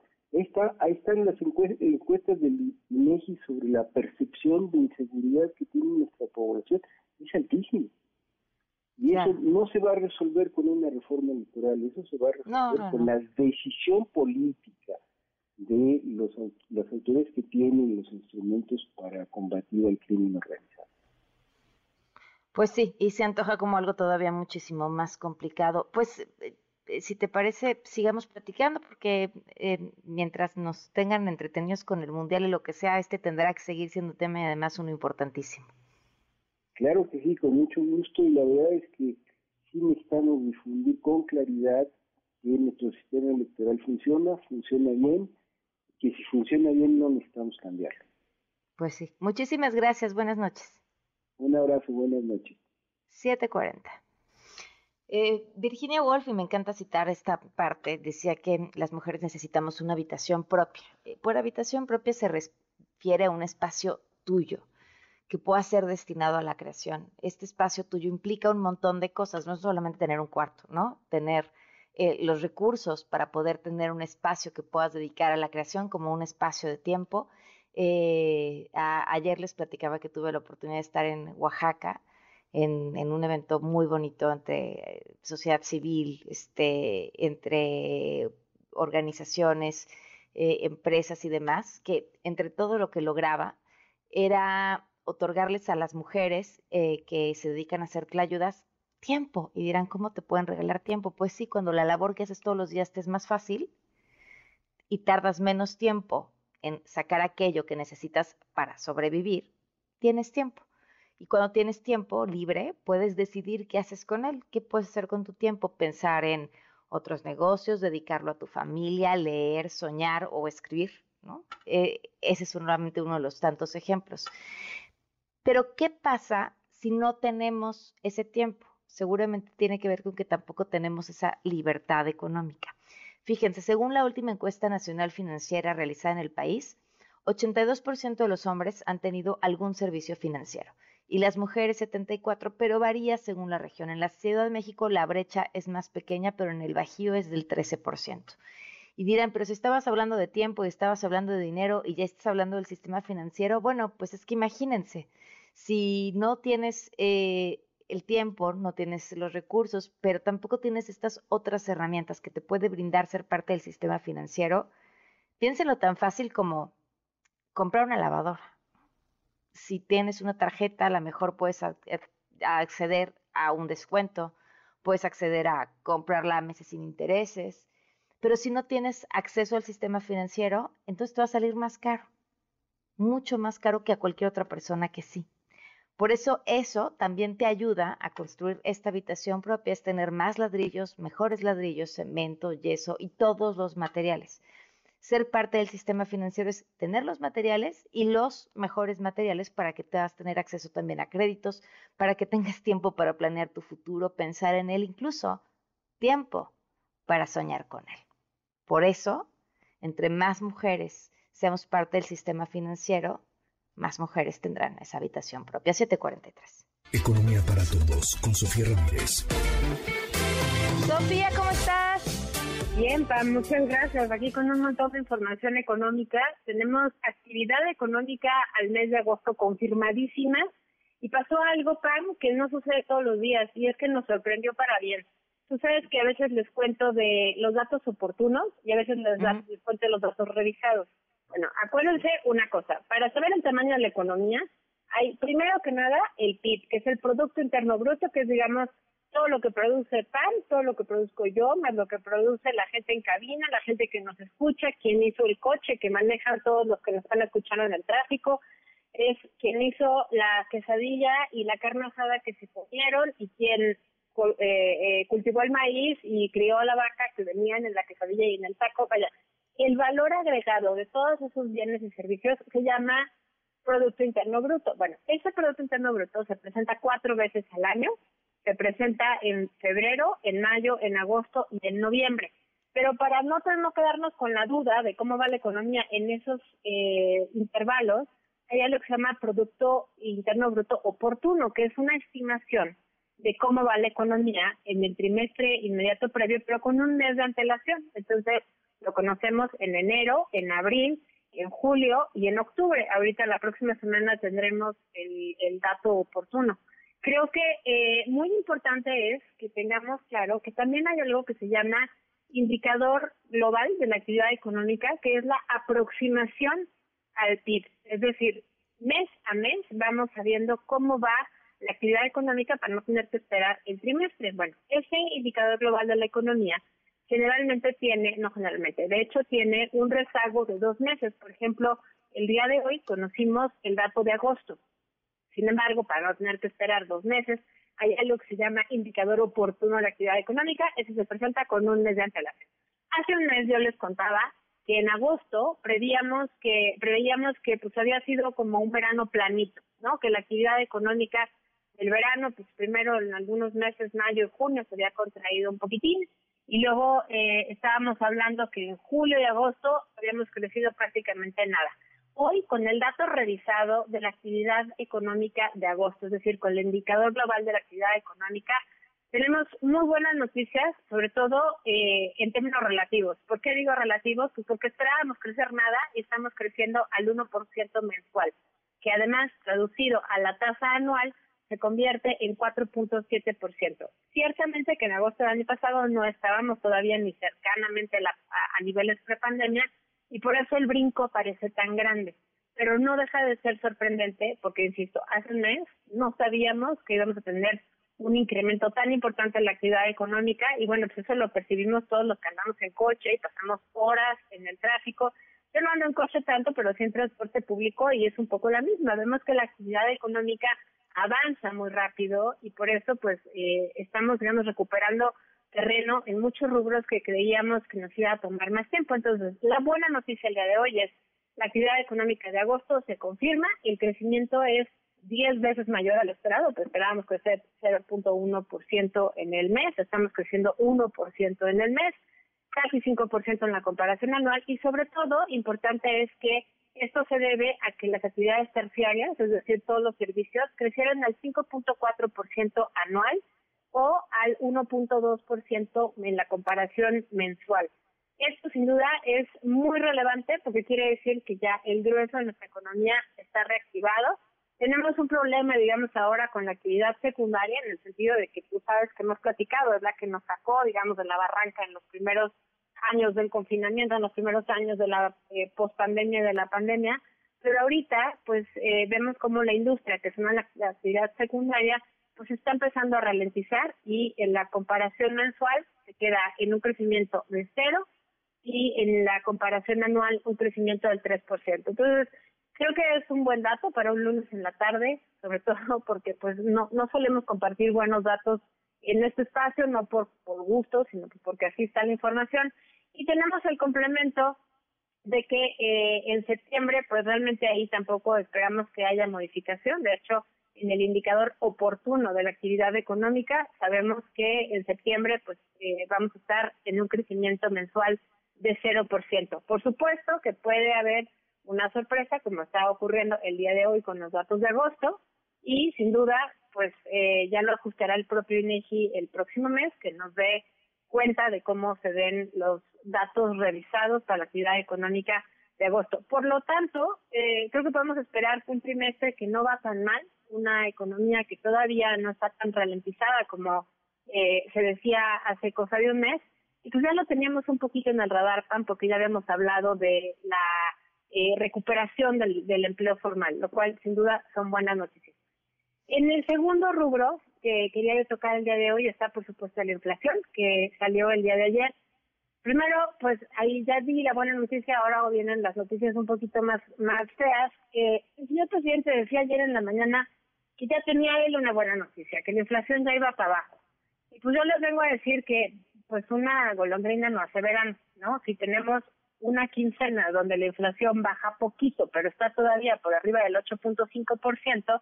ahí están las encuestas del INEGI sobre la percepción de inseguridad que tiene nuestra población, es altísimo. Y eso no se va a resolver con una reforma electoral, eso se va a resolver con la decisión política de los, las autoridades que tienen los instrumentos para combatir el crimen organizado. Pues sí, y se antoja como algo todavía muchísimo más complicado. Pues eh, si te parece, sigamos platicando, porque eh, mientras nos tengan entretenidos con el Mundial y lo que sea, este tendrá que seguir siendo tema y además uno importantísimo. Claro que sí, con mucho gusto, y la verdad es que sí necesitamos difundir con claridad que nuestro sistema electoral funciona, funciona bien, que si funciona bien no necesitamos cambiarlo. Pues sí, muchísimas gracias, buenas noches. Un abrazo, buenas noches. 740. Eh, Virginia Woolf, y me encanta citar esta parte, decía que las mujeres necesitamos una habitación propia. Eh, por habitación propia se refiere a un espacio tuyo que pueda ser destinado a la creación. Este espacio tuyo implica un montón de cosas, no solamente tener un cuarto, ¿no? Tener eh, los recursos para poder tener un espacio que puedas dedicar a la creación como un espacio de tiempo. Ayer les platicaba que tuve la oportunidad de estar en Oaxaca en, un evento muy bonito entre sociedad civil, este, entre organizaciones, eh, empresas y demás, que entre todo lo que lograba era otorgarles a las mujeres eh, que se dedican a hacer clayudas tiempo. Y dirán, ¿cómo te pueden regalar tiempo? Pues sí, cuando la labor que haces todos los días te es más fácil y tardas menos tiempo en sacar aquello que necesitas para sobrevivir, tienes tiempo. Y cuando tienes tiempo libre, puedes decidir qué haces con él, qué puedes hacer con tu tiempo, pensar en otros negocios, dedicarlo a tu familia, leer, soñar o escribir, ¿no? Eh, ese es solamente uno de los tantos ejemplos. Pero, ¿qué pasa si no tenemos ese tiempo? Seguramente tiene que ver con que tampoco tenemos esa libertad económica. Fíjense, según la última encuesta nacional financiera realizada en el país, 82% de los hombres han tenido algún servicio financiero y las mujeres 74, pero varía según la región. En la Ciudad de México la brecha es más pequeña, pero en el Bajío es del 13%. Y dirán, pero si estabas hablando de tiempo y estabas hablando de dinero y ya estás hablando del sistema financiero, bueno, pues es que imagínense, si no tienes eh, el tiempo, no tienes los recursos, pero tampoco tienes estas otras herramientas que te puede brindar ser parte del sistema financiero, piénsenlo tan fácil como comprar una lavadora si tienes una tarjeta, a lo mejor puedes eh, acceder a un descuento, puedes acceder a comprarla a meses sin intereses, pero si no tienes acceso al sistema financiero, entonces te va a salir más caro, mucho más caro que a cualquier otra persona que sí. Por eso eso también te ayuda a construir esta habitación propia, es tener más ladrillos, mejores ladrillos, cemento, yeso y todos los materiales ser parte del sistema financiero es tener los materiales y los mejores materiales para que puedas tener acceso también a créditos, para que tengas tiempo para planear tu futuro, pensar en él, incluso tiempo para soñar con él. Por eso, entre más mujeres seamos parte del sistema financiero, más mujeres tendrán esa habitación propia. 743. Economía para todos con Sofía Ramírez. Sofía, ¿cómo estás? Bien, Pam, muchas gracias. Aquí con un montón de información económica. Tenemos actividad económica al mes de agosto confirmadísima. Y pasó algo, Pam, que no sucede todos los días y es que nos sorprendió para bien. Tú sabes que a veces les cuento de los datos oportunos y a veces les, les cuento los datos revisados. Bueno, acuérdense una cosa. Para saber el tamaño de la economía, hay primero que nada el PIB, que es el Producto Interno Bruto, que es, digamos, todo lo que produce PAN, todo lo que produzco yo, más lo que produce la gente en cabina, la gente que nos escucha, quien hizo el coche, que maneja todos los que nos están escuchando en el tráfico, es quien hizo la quesadilla y la carne asada que se comieron y quien eh, eh, cultivó el maíz y crió la vaca que venían en la quesadilla y en el taco. Vaya, el valor agregado de todos esos bienes y servicios se llama Producto Interno Bruto. Bueno, ese Producto Interno Bruto se presenta cuatro veces al año se presenta en febrero, en mayo, en agosto y en noviembre. Pero para no, no quedarnos con la duda de cómo va la economía en esos eh, intervalos, hay algo que se llama Producto Interno Bruto Oportuno, que es una estimación de cómo va la economía en el trimestre inmediato previo, pero con un mes de antelación. Entonces, lo conocemos en enero, en abril, en julio y en octubre. Ahorita la próxima semana tendremos el, el dato oportuno. Creo que eh, muy importante es que tengamos claro que también hay algo que se llama indicador global de la actividad económica, que es la aproximación al PIB. Es decir, mes a mes vamos sabiendo cómo va la actividad económica para no tener que esperar el trimestre. Bueno, ese indicador global de la economía generalmente tiene, no generalmente, de hecho tiene un rezago de dos meses. Por ejemplo, el día de hoy conocimos el dato de agosto. Sin embargo, para no tener que esperar dos meses, hay algo que se llama indicador oportuno de actividad económica, ese se presenta con un mes de antelación. Hace un mes yo les contaba que en agosto que preveíamos que pues había sido como un verano planito, ¿no? Que la actividad económica del verano, pues primero en algunos meses, mayo y junio, se había contraído un poquitín, y luego eh, estábamos hablando que en julio y agosto habíamos crecido prácticamente nada. Hoy, con el dato revisado de la actividad económica de agosto, es decir, con el indicador global de la actividad económica, tenemos muy buenas noticias, sobre todo eh, en términos relativos. ¿Por qué digo relativos? Pues porque esperábamos crecer nada y estamos creciendo al 1% mensual, que además, traducido a la tasa anual, se convierte en 4.7%. Ciertamente que en agosto del año pasado no estábamos todavía ni cercanamente a, a niveles prepandemia y por eso el brinco parece tan grande. Pero no deja de ser sorprendente porque, insisto, hace un mes no sabíamos que íbamos a tener un incremento tan importante en la actividad económica y bueno, pues eso lo percibimos todos los que andamos en coche y pasamos horas en el tráfico. Yo no ando en coche tanto, pero sí en transporte público y es un poco la misma. Vemos que la actividad económica avanza muy rápido y por eso pues eh, estamos, digamos, recuperando terreno en muchos rubros que creíamos que nos iba a tomar más tiempo. Entonces, la buena noticia el día de hoy es la actividad económica de agosto se confirma el crecimiento es 10 veces mayor al esperado, pues esperábamos crecer 0.1% en el mes, estamos creciendo 1% en el mes, casi 5% en la comparación anual y sobre todo importante es que esto se debe a que las actividades terciarias, es decir, todos los servicios, crecieron al 5.4% anual o al 1.2% en la comparación mensual. Esto sin duda es muy relevante porque quiere decir que ya el grueso de nuestra economía está reactivado tenemos un problema, digamos, ahora con la actividad secundaria, en el sentido de que tú sabes que hemos platicado, es la que nos sacó, digamos, de la barranca en los primeros años del confinamiento, en los primeros años de la eh, pospandemia y de la pandemia, pero ahorita, pues, eh, vemos como la industria, que es una la actividad secundaria, pues está empezando a ralentizar y en la comparación mensual se queda en un crecimiento de cero y en la comparación anual un crecimiento del 3%. Entonces, creo que es un buen dato para un lunes en la tarde, sobre todo porque pues no, no solemos compartir buenos datos en este espacio, no por, por gusto, sino porque así está la información. Y tenemos el complemento de que eh, en septiembre, pues realmente ahí tampoco esperamos que haya modificación. De hecho, en el indicador oportuno de la actividad económica, sabemos que en septiembre, pues eh, vamos a estar en un crecimiento mensual de 0%. Por supuesto que puede haber una sorpresa, como está ocurriendo el día de hoy con los datos de agosto, y sin duda, pues eh, ya lo ajustará el propio INEGI el próximo mes, que nos dé cuenta de cómo se ven los datos revisados para la actividad económica de agosto. Por lo tanto, eh, creo que podemos esperar un trimestre que no va tan mal, una economía que todavía no está tan ralentizada como eh, se decía hace cosa de un mes, y pues ya lo teníamos un poquito en el radar, PAN, porque ya habíamos hablado de la eh, recuperación del, del, empleo formal, lo cual sin duda son buenas noticias. En el segundo rubro que quería tocar el día de hoy está por supuesto la inflación, que salió el día de ayer. Primero, pues ahí ya di la buena noticia, ahora vienen las noticias un poquito más, más feas. que el señor presidente decía ayer en la mañana que ya tenía él una buena noticia, que la inflación ya iba para abajo. Y pues yo les vengo a decir que pues una golondrina no hace verano, ¿no? Si tenemos una quincena donde la inflación baja poquito, pero está todavía por arriba del 8.5%,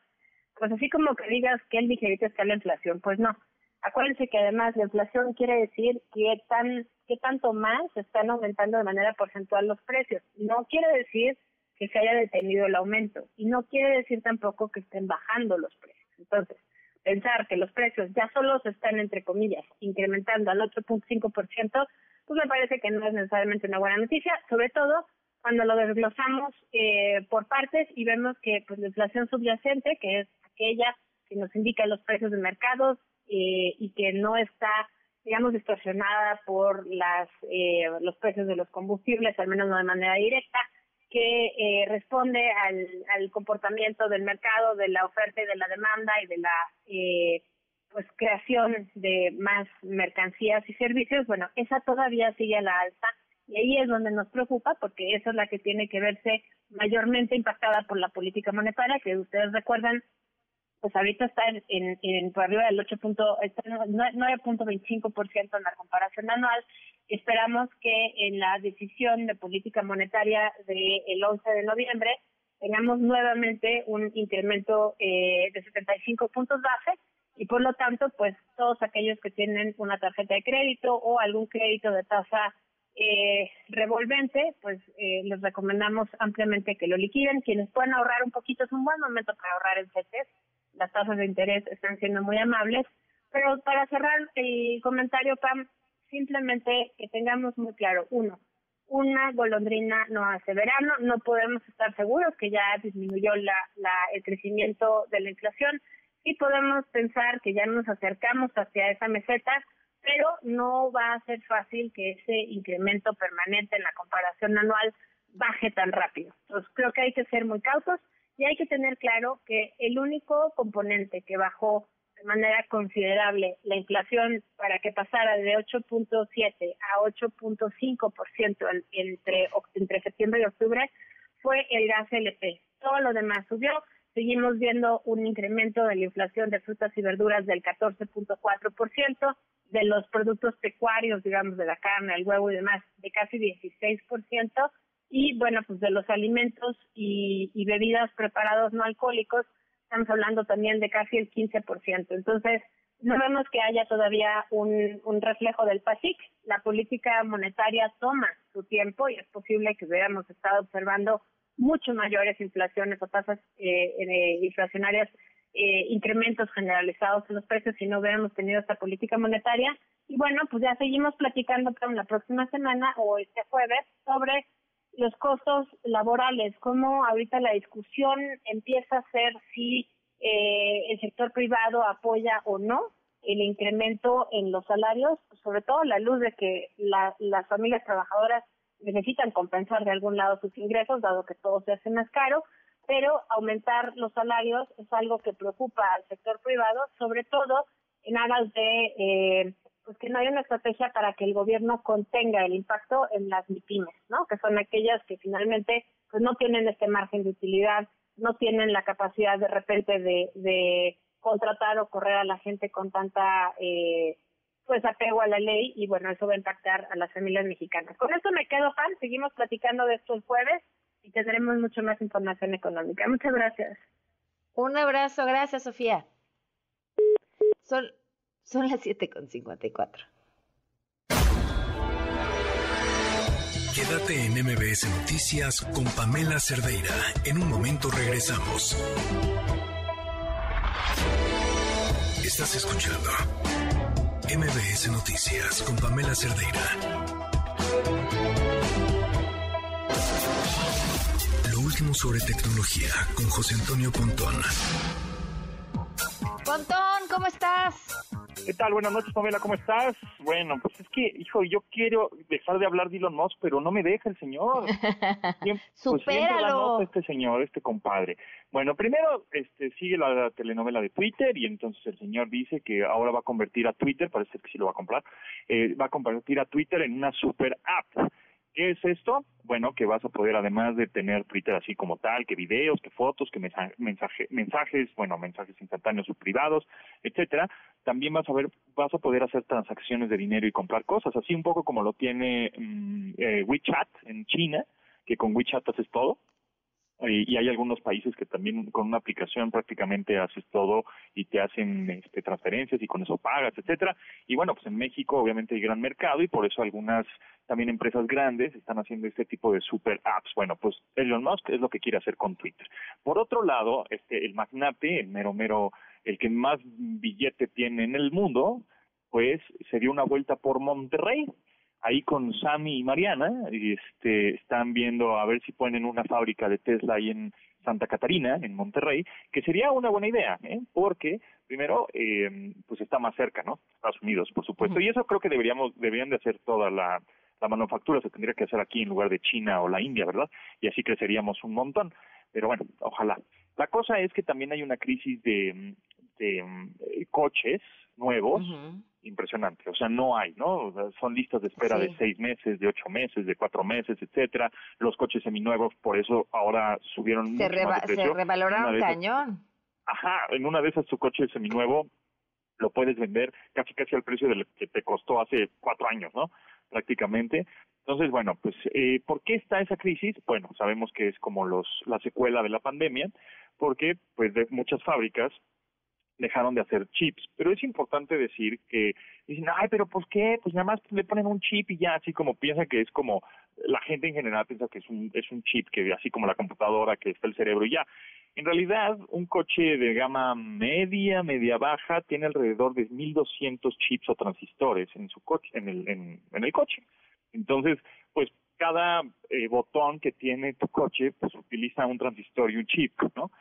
pues así como que digas que el ligerito está la inflación, pues no. Acuérdense que además la inflación quiere decir que tan que tanto más están aumentando de manera porcentual los precios. No quiere decir que se haya detenido el aumento y no quiere decir tampoco que estén bajando los precios. Entonces, pensar que los precios ya solo se están, entre comillas, incrementando al 8.5%, pues me parece que no es necesariamente una buena noticia, sobre todo cuando lo desglosamos eh, por partes y vemos que pues la inflación subyacente, que es aquella que nos indica los precios de mercados eh, y que no está digamos distorsionada por las eh, los precios de los combustibles, al menos no de manera directa, que eh, responde al, comportamiento del mercado, de la oferta y de la demanda y de la eh, pues creación de más mercancías y servicios, bueno, esa todavía sigue a la alza y ahí es donde nos preocupa porque esa es la que tiene que verse mayormente impactada por la política monetaria, que ustedes recuerdan, pues ahorita está en, en, por arriba del 9.25% en la comparación anual. Esperamos que en la decisión de política monetaria del 11 de noviembre tengamos nuevamente un incremento eh, de 75 puntos base y por lo tanto, pues todos aquellos que tienen una tarjeta de crédito o algún crédito de tasa eh, revolvente, pues eh, les recomendamos ampliamente que lo liquiden. Quienes puedan ahorrar un poquito es un buen momento para ahorrar en CETES. Las tasas de interés están siendo muy amables. Pero para cerrar el comentario, Pam, simplemente que tengamos muy claro, uno, una golondrina no hace verano, no podemos estar seguros que ya disminuyó la, el crecimiento de la inflación y podemos pensar que ya nos acercamos hacia esa meseta, pero no va a ser fácil que ese incremento permanente en la comparación anual baje tan rápido. Entonces creo que hay que ser muy cautos y hay que tener claro que el único componente que bajó de manera considerable la inflación para que pasara de 8.7 a 8.5% entre, entre septiembre y octubre fue el gas LP. Todo lo demás subió seguimos viendo un incremento de la inflación de frutas y verduras del 14.4%, de los productos pecuarios, digamos, de la carne, el huevo y demás, de casi 16%, y bueno, pues de los alimentos y, bebidas preparados no alcohólicos, estamos hablando también de casi el 15%. Entonces, no vemos que haya todavía un, un reflejo del PASIC. La política monetaria toma su tiempo y es posible que hubiéramos estado observando mucho mayores inflaciones o tasas eh, eh, inflacionarias, eh, incrementos generalizados en los precios si no hubiéramos tenido esta política monetaria. Y bueno, pues ya seguimos platicando para la próxima semana o este jueves sobre los costos laborales, cómo ahorita la discusión empieza a ser si el sector privado apoya o no el incremento en los salarios, sobre todo a la luz de que las familias trabajadoras necesitan compensar de algún lado sus ingresos, dado que todo se hace más caro, pero aumentar los salarios es algo que preocupa al sector privado, sobre todo en aras de eh, pues que no hay una estrategia para que el gobierno contenga el impacto en las MIPIMES, ¿no? Que son aquellas que finalmente pues no tienen este margen de utilidad, no tienen la capacidad de repente de, de contratar o correr a la gente con tanta eh, pues apego a la ley y bueno, eso va a impactar a las familias mexicanas. Con esto me quedo, Juan, seguimos platicando de esto el jueves y tendremos mucho más información económica. Muchas gracias. Un abrazo, gracias Sofía. Son, son las 7.54. Quédate en MBS Noticias con Pamela Cerdeira. En un momento regresamos. Estás escuchando MBS Noticias con Pamela Cerdeira. Lo último sobre tecnología con José Antonio Pontón. Pontón, ¿cómo estás? ¿Qué tal? Buenas noches, Pamela, ¿cómo estás? Bueno, pues es que, hijo, yo quiero dejar de hablar de Elon Musk, pero no me deja el señor. Siempre, pues este señor, este compadre. Bueno, primero este, sigue la, telenovela de Twitter y entonces el señor dice que ahora va a convertir a Twitter, parece que sí lo va a comprar, eh, va a convertir a Twitter en una super app. ¿Qué es esto? Bueno, que vas a poder, además de tener Twitter así como tal, que videos, que fotos, que mensaje, mensajes, bueno, mensajes instantáneos o privados, etcétera, también vas a ver, vas a poder hacer transacciones de dinero y comprar cosas, así un poco como lo tiene mm, eh, WeChat en China, que con WeChat haces todo, y, hay algunos países que también con una aplicación prácticamente haces todo y te hacen este, transferencias y con eso pagas, etcétera. Y bueno, pues en México obviamente hay gran mercado y por eso algunas también empresas grandes están haciendo este tipo de super apps. Bueno, pues Elon Musk es lo que quiere hacer con Twitter. Por otro lado, este el magnate, el mero mero el que más billete tiene en el mundo, pues sería una vuelta por Monterrey. Ahí con Sammy y Mariana, este, están viendo a ver si ponen una fábrica de Tesla ahí en Santa Catarina, en Monterrey, que sería una buena idea, ¿eh? porque primero, eh, pues está más cerca, ¿no? Estados Unidos, por supuesto, y eso creo que deberíamos, deberían de hacer toda la, la manufactura, se tendría que hacer aquí en lugar de China o la India, ¿verdad? Y así creceríamos un montón, pero bueno, ojalá. La cosa es que también hay una crisis de, de eh, coches nuevos, impresionante. O sea, no hay, ¿no? son listas de espera de seis meses, de ocho meses, de cuatro meses, etcétera. Los coches seminuevos, por eso ahora subieron se, mucho más de precio. se revaloraron cañón. Ajá, en una de esas tu coche seminuevo lo puedes vender casi casi al precio del que te costó hace cuatro años, ¿no? Prácticamente. Entonces, bueno, pues, eh, ¿por qué está esa crisis? Bueno, sabemos que es como los la secuela de la pandemia, porque pues de muchas fábricas dejaron de hacer chips. Pero es importante decir que dicen, ay, pero ¿por qué? Pues nada más le ponen un chip y ya, así como piensa que es como, la gente en general piensa que es un, es un chip, que así como la computadora, que está el cerebro y ya. En realidad, un coche de gama media, media baja, tiene alrededor de 1200 chips o transistores en su coche, en el, en, en el coche. Entonces, pues cada eh, botón que tiene tu coche, pues utiliza un transistor y un chip, ¿no?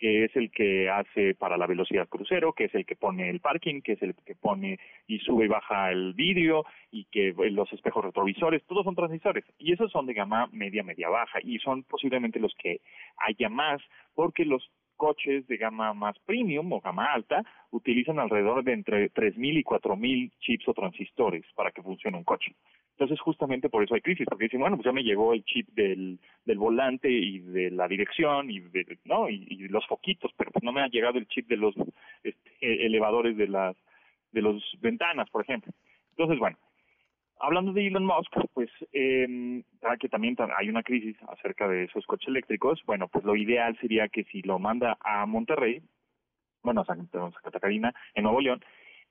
Que es el que hace para la velocidad crucero, que es el que pone el parking, que es el que pone y sube y baja el vidrio y que eh, los espejos retrovisores, todos son transistores y esos son de gama media, media baja y son posiblemente los que haya más porque los coches de gama más premium o gama alta utilizan alrededor de entre 3.000 y 4.000 chips o transistores para que funcione un coche. Entonces, justamente por eso hay crisis, porque dicen, bueno, pues ya me llegó el chip del, del volante y de la dirección y de, no y, los foquitos, pero pues no me ha llegado el chip de los este, elevadores de las de los ventanas, por ejemplo. Entonces, bueno, hablando de Elon Musk, pues eh, que también hay una crisis acerca de esos coches eléctricos. Bueno, pues lo ideal sería que si lo manda a Monterrey, bueno, a Santa Catarina, en Nuevo León,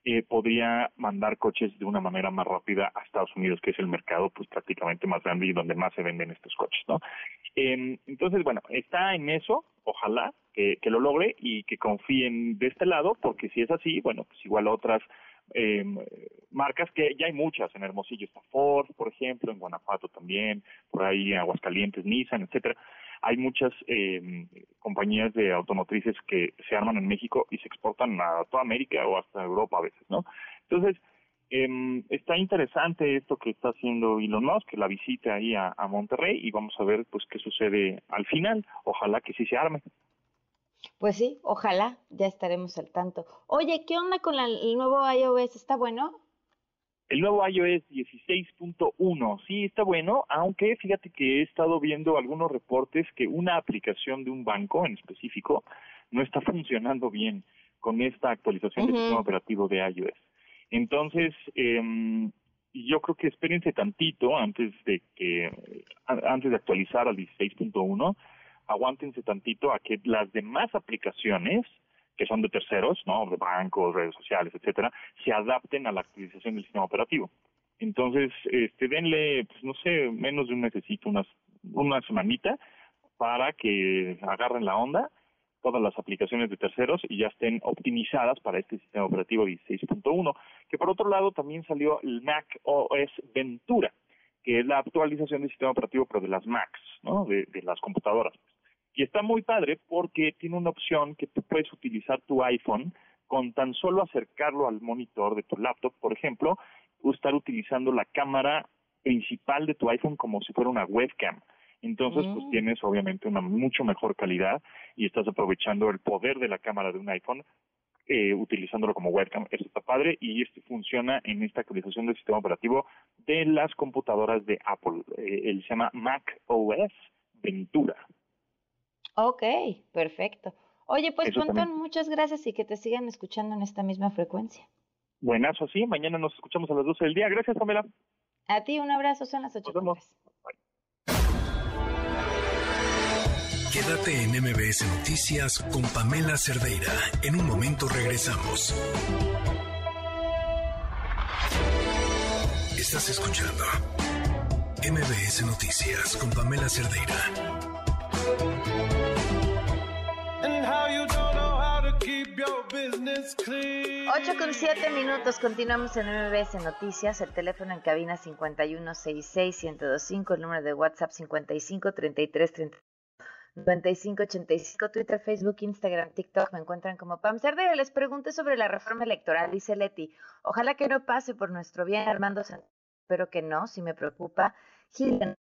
eh, podría mandar coches de una manera más rápida a Estados Unidos, que es el mercado pues prácticamente más grande y donde más se venden estos coches, ¿no? Eh, entonces, bueno, está en eso, ojalá que, que lo logre y que confíen de este lado, porque si es así, bueno, pues igual otras eh, marcas que ya hay muchas, en Hermosillo está Ford, por ejemplo, en Guanajuato también, por ahí en Aguascalientes, Nissan, etcétera hay muchas eh, compañías de automotrices que se arman en México y se exportan a toda América o hasta Europa a veces, ¿no? Entonces, eh, está interesante esto que está haciendo Elon Musk, que la visita ahí a, Monterrey y vamos a ver pues qué sucede al final. Ojalá que sí se arme. Pues sí, ojalá, ya estaremos al tanto. Oye, ¿qué onda con el nuevo iOS? ¿Está bueno? El nuevo iOS 16.1, sí está bueno, aunque fíjate que he estado viendo algunos reportes que una aplicación de un banco en específico no está funcionando bien con esta actualización del sistema operativo de iOS. Entonces, eh, yo creo que espérense tantito antes de que antes de actualizar al 16.1, aguántense tantito a que las demás aplicaciones que son de terceros, ¿no? De bancos, redes sociales, etcétera, se adapten a la actualización del sistema operativo. Entonces, este, denle, pues no sé, menos de un necesito, unas, una semanita para que agarren la onda todas las aplicaciones de terceros y ya estén optimizadas para este sistema operativo 16.1, que por otro lado también salió el Mac OS Ventura, que es la actualización del sistema operativo pero de las Macs, ¿no? De, de las computadoras. Y está muy padre porque tiene una opción que tú puedes utilizar tu iPhone con tan solo acercarlo al monitor de tu laptop, por ejemplo, o estar utilizando la cámara principal de tu iPhone como si fuera una webcam. Entonces, pues mm. tienes obviamente una mucho mejor calidad y estás aprovechando el poder de la cámara de un iPhone eh, utilizándolo como webcam. Eso está padre y este funciona en esta actualización del sistema operativo de las computadoras de Apple. Eh, él se llama Mac OS Ventura. Ok, perfecto. Oye, pues Pontón, muchas gracias y que te sigan escuchando en esta misma frecuencia. Buenazo, sí. Mañana nos escuchamos a las 12 del día. Gracias, Pamela. A ti un abrazo, son las 8. Quédate en MBS Noticias con Pamela Cerdeira. En un momento regresamos. Estás escuchando MBS Noticias con Pamela Cerdeira. 8 con 7 minutos, continuamos en MBS Noticias, el teléfono en cabina 5166-1025, el número de WhatsApp 553330. 9585, Twitter, Facebook, Instagram, TikTok, me encuentran como Pam Cerdeira. Les pregunté sobre la reforma electoral, dice Leti. Ojalá que no pase por nuestro bien, Armando Santos. Espero que no, si me preocupa. Gillian,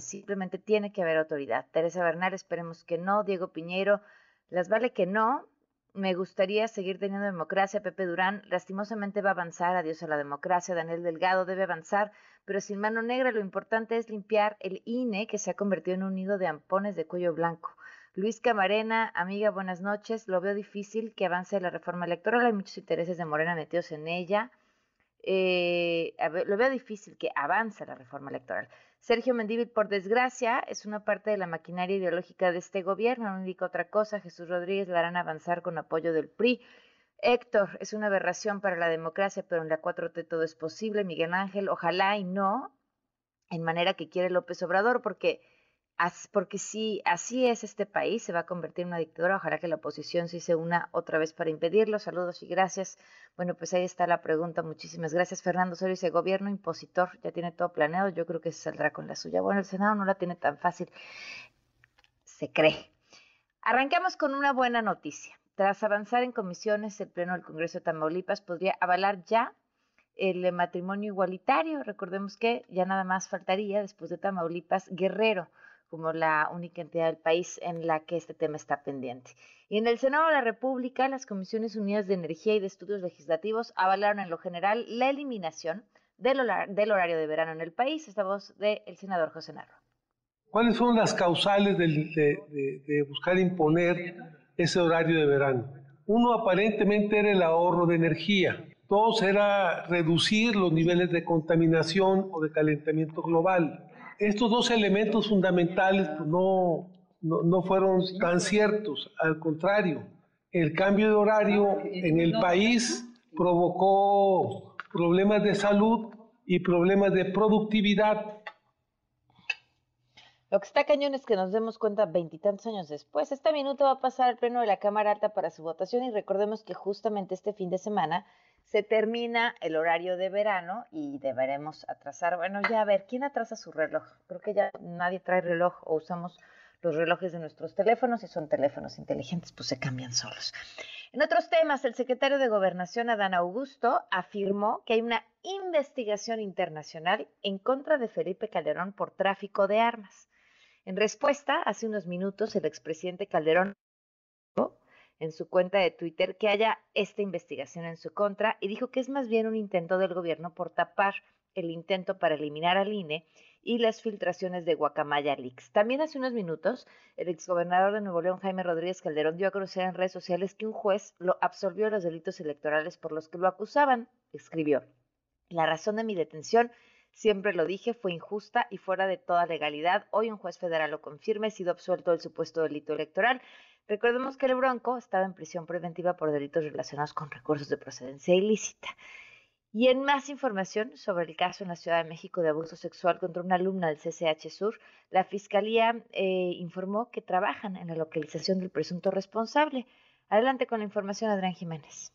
simplemente tiene que haber autoridad. Teresa Bernal, esperemos que no. Diego Piñero, las vale que no. Me gustaría seguir teniendo democracia. Pepe Durán, lastimosamente va a avanzar. Adiós a la democracia. Daniel Delgado debe avanzar, pero sin mano negra. Lo importante es limpiar el INE, que se ha convertido en un nido de ampones de cuello blanco. Luis Camarena, amiga, buenas noches. Lo veo difícil que avance la reforma electoral. Hay muchos intereses de Morena metidos en ella. Eh, lo veo difícil que avance la reforma electoral. Sergio Mendívil, por desgracia, es una parte de la maquinaria ideológica de este gobierno, no indica otra cosa. Jesús Rodríguez la harán avanzar con apoyo del PRI. Héctor, es una aberración para la democracia, pero en la 4T todo es posible. Miguel Ángel, ojalá y no, en manera que quiere López Obrador, porque porque si así es este país, se va a convertir en una dictadura. Ojalá que la oposición sí se una otra vez para impedirlo. Saludos y gracias. Bueno, pues ahí está la pregunta. Muchísimas gracias, Fernando Osorio. Ese gobierno impositor ya tiene todo planeado. Yo creo que se saldrá con la suya. Bueno, el Senado no la tiene tan fácil. Se cree. Arrancamos con una buena noticia. Tras avanzar en comisiones, el Pleno del Congreso de Tamaulipas podría avalar ya el matrimonio igualitario. Recordemos que ya nada más faltaría, después de Tamaulipas, Guerrero como la única entidad del país en la que este tema está pendiente. Y en el Senado de la República, las Comisiones Unidas de Energía y de Estudios Legislativos avalaron en lo general la eliminación del, horario de verano en el país. Esta voz del senador José Narro. ¿Cuáles son las causales de buscar imponer ese horario de verano? Uno aparentemente era el ahorro de energía. Dos era reducir los niveles de contaminación o de calentamiento global estos dos elementos fundamentales pues, no, no, fueron tan ciertos, al contrario, el cambio de horario en el país provocó problemas de salud y problemas de productividad. Lo que está cañón es que nos demos cuenta veintitantos años después. Este minuto va a pasar al Pleno de la Cámara Alta para su votación y recordemos que justamente este fin de semana se termina el horario de verano y deberemos atrasar, bueno, ya a ver, ¿quién atrasa su reloj? Creo que ya nadie trae reloj o usamos los relojes de nuestros teléfonos y son teléfonos inteligentes, pues se cambian solos. En otros temas, el secretario de Gobernación, Adán Augusto, afirmó que hay una investigación internacional en contra de Felipe Calderón por tráfico de armas. En respuesta, hace unos minutos, el expresidente Calderón en su cuenta de Twitter que haya esta investigación en su contra y dijo que es más bien un intento del gobierno por tapar el intento para eliminar al INE y las filtraciones de Guacamaya Leaks. También hace unos minutos, el exgobernador de Nuevo León, Jaime Rodríguez Calderón, dio a conocer en redes sociales que un juez lo absolvió de los delitos electorales por los que lo acusaban. Escribió, la razón de mi detención Siempre lo dije, fue injusta y fuera de toda legalidad. Hoy un juez federal lo confirma, he sido absuelto del supuesto delito electoral. Recordemos que el Bronco estaba en prisión preventiva por delitos relacionados con recursos de procedencia ilícita. Y en más información sobre el caso en la Ciudad de México de abuso sexual contra una alumna del CCH Sur, la Fiscalía eh, informó que trabajan en la localización del presunto responsable. Adelante con la información, Adrián Jiménez.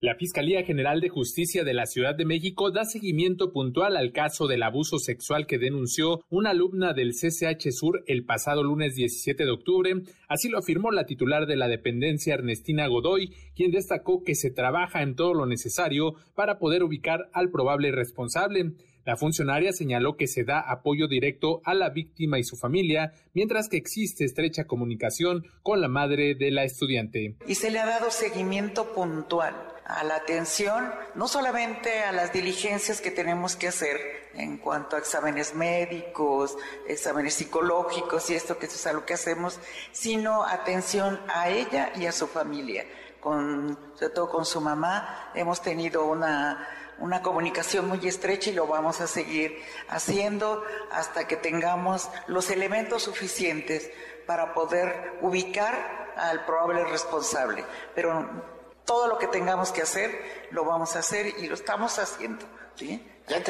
La Fiscalía General de Justicia de la Ciudad de México da seguimiento puntual al caso del abuso sexual que denunció una alumna del CCH Sur el pasado lunes 17 de octubre. Así lo afirmó la titular de la dependencia Ernestina Godoy, quien destacó que se trabaja en todo lo necesario para poder ubicar al probable responsable. La funcionaria señaló que se da apoyo directo a la víctima y su familia, mientras que existe estrecha comunicación con la madre de la estudiante. Y se le ha dado seguimiento puntual a la atención, no solamente a las diligencias que tenemos que hacer en cuanto a exámenes médicos, exámenes psicológicos y esto que es algo que hacemos, sino atención a ella y a su familia. Sobre todo con su mamá, hemos tenido una, una comunicación muy estrecha y lo vamos a seguir haciendo hasta que tengamos los elementos suficientes para poder ubicar al probable responsable. Pero todo lo que tengamos que hacer, lo vamos a hacer y lo estamos haciendo. ¿sí? La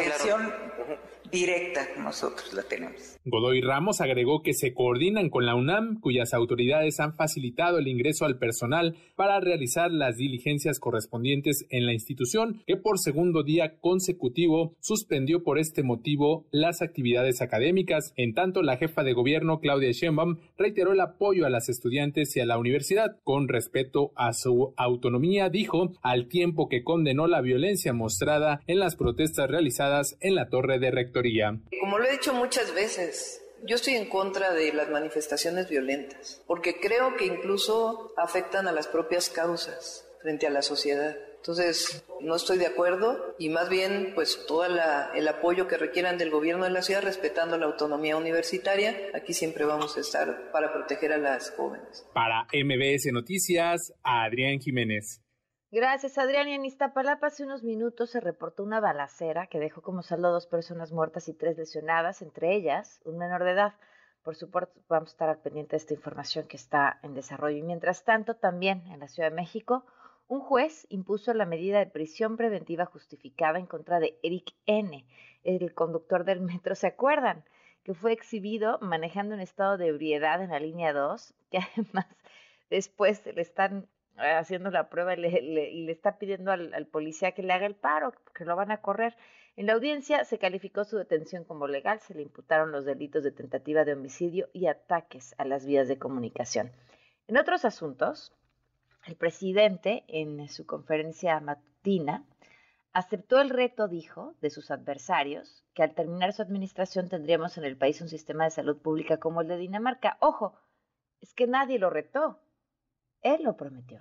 directa nosotros la tenemos. Godoy Ramos agregó que se coordinan con la UNAM, cuyas autoridades han facilitado el ingreso al personal para realizar las diligencias correspondientes en la institución, que por segundo día consecutivo suspendió por este motivo las actividades académicas. En tanto, la jefa de gobierno, Claudia Sheinbaum, reiteró el apoyo a las estudiantes y a la universidad con respeto a su autonomía, dijo, al tiempo que condenó la violencia mostrada en las protestas realizadas en la torre de rectoría. Como lo he dicho muchas veces, yo estoy en contra de las manifestaciones violentas, porque creo que incluso afectan a las propias causas frente a la sociedad. Entonces, no estoy de acuerdo y más bien, pues todo el apoyo que requieran del gobierno de la ciudad, respetando la autonomía universitaria, aquí siempre vamos a estar para proteger a las jóvenes. Para MBS Noticias, Adrián Jiménez. Gracias, Adrián. Y en Iztapalapa hace unos minutos se reportó una balacera que dejó como saldo dos personas muertas y tres lesionadas, entre ellas un menor de edad. Por supuesto, vamos a estar al pendiente de esta información que está en desarrollo. Y mientras tanto, también en la Ciudad de México, un juez impuso la medida de prisión preventiva justificada en contra de Eric N., el conductor del metro. ¿Se acuerdan? Que fue exhibido manejando en estado de ebriedad en la línea 2, que además después le están haciendo la prueba y le, está pidiendo al, policía que le haga el paro, que lo van a correr. En la audiencia se calificó su detención como legal, se le imputaron los delitos de tentativa de homicidio y ataques a las vías de comunicación. En otros asuntos, el presidente, en su conferencia matutina, aceptó el reto, dijo, de sus adversarios, que al terminar su administración tendríamos en el país un sistema de salud pública como el de Dinamarca. Ojo, es que nadie lo retó. Él lo prometió.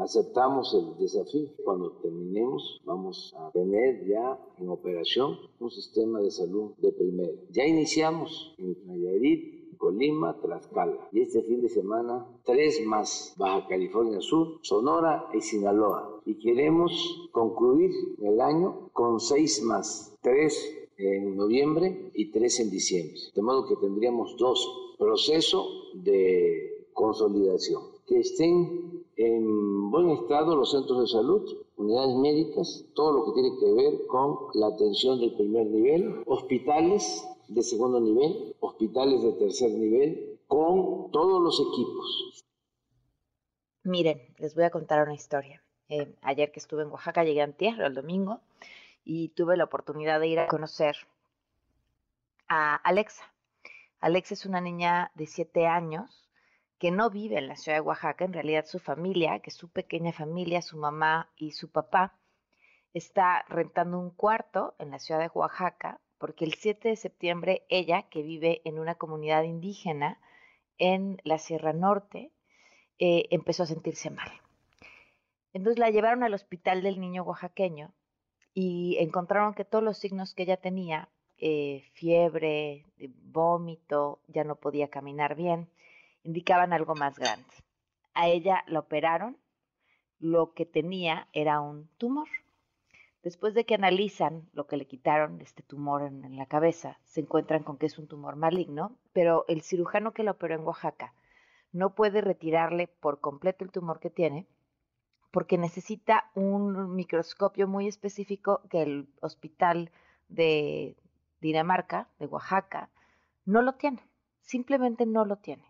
Aceptamos el desafío. Cuando terminemos, vamos a tener ya en operación un sistema de salud de primera. Ya iniciamos en Nayarit, Colima, Tlaxcala. Y este fin de semana, tres más: Baja California Sur, Sonora y Sinaloa. Y queremos concluir el año con seis más: tres en noviembre y tres en diciembre. De modo que tendríamos dos procesos de consolidación, que estén en buen estado los centros de salud, unidades médicas, todo lo que tiene que ver con la atención del primer nivel, hospitales de segundo nivel, hospitales de tercer nivel, con todos los equipos. Miren, les voy a contar una historia. Eh, ayer que estuve en Oaxaca, llegué a tierra el domingo, y tuve la oportunidad de ir a conocer a Alexa. Alexa es una niña de siete años que no vive en la ciudad de Oaxaca, en realidad su familia, que es su pequeña familia, su mamá y su papá, está rentando un cuarto en la ciudad de Oaxaca, porque el 7 de septiembre ella, que vive en una comunidad indígena en la Sierra Norte, eh, empezó a sentirse mal. Entonces la llevaron al hospital del niño oaxaqueño y encontraron que todos los signos que ella tenía, eh, fiebre, vómito, ya no podía caminar bien, indicaban algo más grande. A ella la operaron, lo que tenía era un tumor. Después de que analizan lo que le quitaron, este tumor en, la cabeza, se encuentran con que es un tumor maligno, pero el cirujano que la operó en Oaxaca no puede retirarle por completo el tumor que tiene porque necesita un microscopio muy específico que el hospital de Dinamarca, de Oaxaca, no lo tiene, simplemente no lo tiene.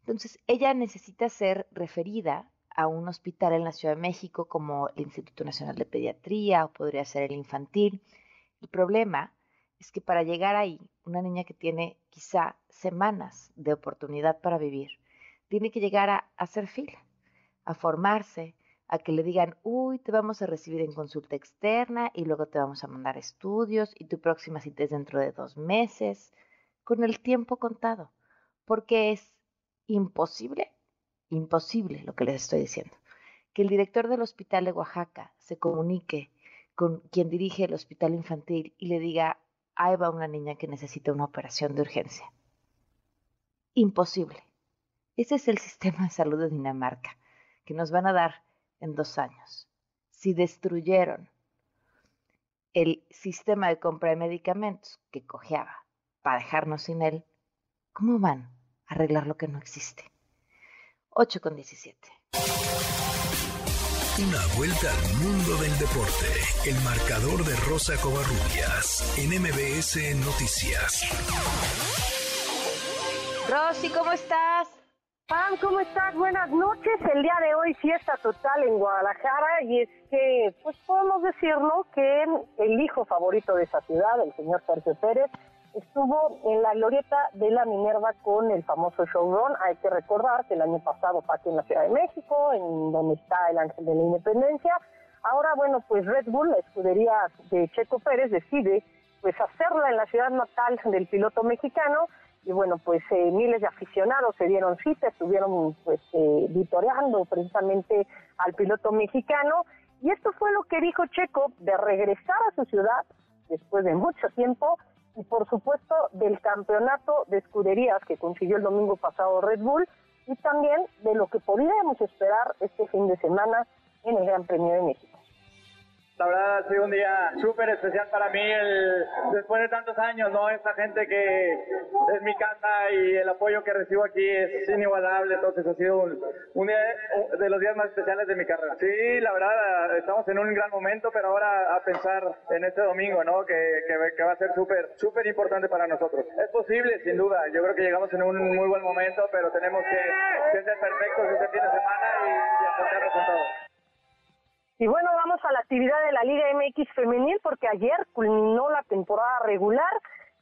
Entonces, ella necesita ser referida a un hospital en la Ciudad de México como el Instituto Nacional de Pediatría o podría ser el infantil. El problema es que para llegar ahí, una niña que tiene quizá semanas de oportunidad para vivir, tiene que llegar a hacer fila, a formarse, a que le digan, uy, te vamos a recibir en consulta externa y luego te vamos a mandar estudios y tu próxima cita es dentro de dos meses, con el tiempo contado, porque es imposible, imposible lo que les estoy diciendo, que el director del hospital de Oaxaca se comunique con quien dirige el hospital infantil y le diga, ahí va una niña que necesita una operación de urgencia. Imposible. Ese es el sistema de salud de Dinamarca, que nos van a dar en dos años. Si destruyeron el sistema de compra de medicamentos que cojeaba para dejarnos sin él, ¿cómo van arreglar lo que no existe. 8 con 17. Una vuelta al mundo del deporte. El marcador de Rosa Covarrubias en MBS Noticias. Rosy, ¿cómo estás? Pam, ¿cómo estás? Buenas noches. El día de hoy fiesta total en Guadalajara y es que, pues podemos decirlo que el hijo favorito de esa ciudad, el señor Sergio Pérez, estuvo en la glorieta de la Minerva con el famoso showrun. Hay que recordar que el año pasado fue aquí en la Ciudad de México, en donde está el Ángel de la Independencia. Ahora, bueno, pues Red Bull, la escudería de Checo Pérez, decide pues hacerla en la ciudad natal del piloto mexicano y bueno, pues eh, miles de aficionados se dieron cita, estuvieron pues eh, vitoreando precisamente al piloto mexicano y esto fue lo que dijo Checo de regresar a su ciudad después de mucho tiempo y por supuesto del campeonato de escuderías que consiguió el domingo pasado Red Bull y también de lo que podríamos esperar este fin de semana en el Gran Premio de México. La verdad ha sido un día súper especial para mí, el, después de tantos años, ¿no? Esta gente que es mi casa y el apoyo que recibo aquí es inigualable, entonces ha sido un, día de los días más especiales de mi carrera. Sí, la verdad, estamos en un gran momento, pero ahora a pensar en este domingo, ¿no? Que, que, va a ser súper, súper importante para nosotros. Es posible, sin duda, yo creo que llegamos en un muy buen momento, pero tenemos que, ser perfectos este fin de semana y, y con todo. Y bueno, vamos a la actividad de la Liga MX femenil porque ayer culminó la temporada regular.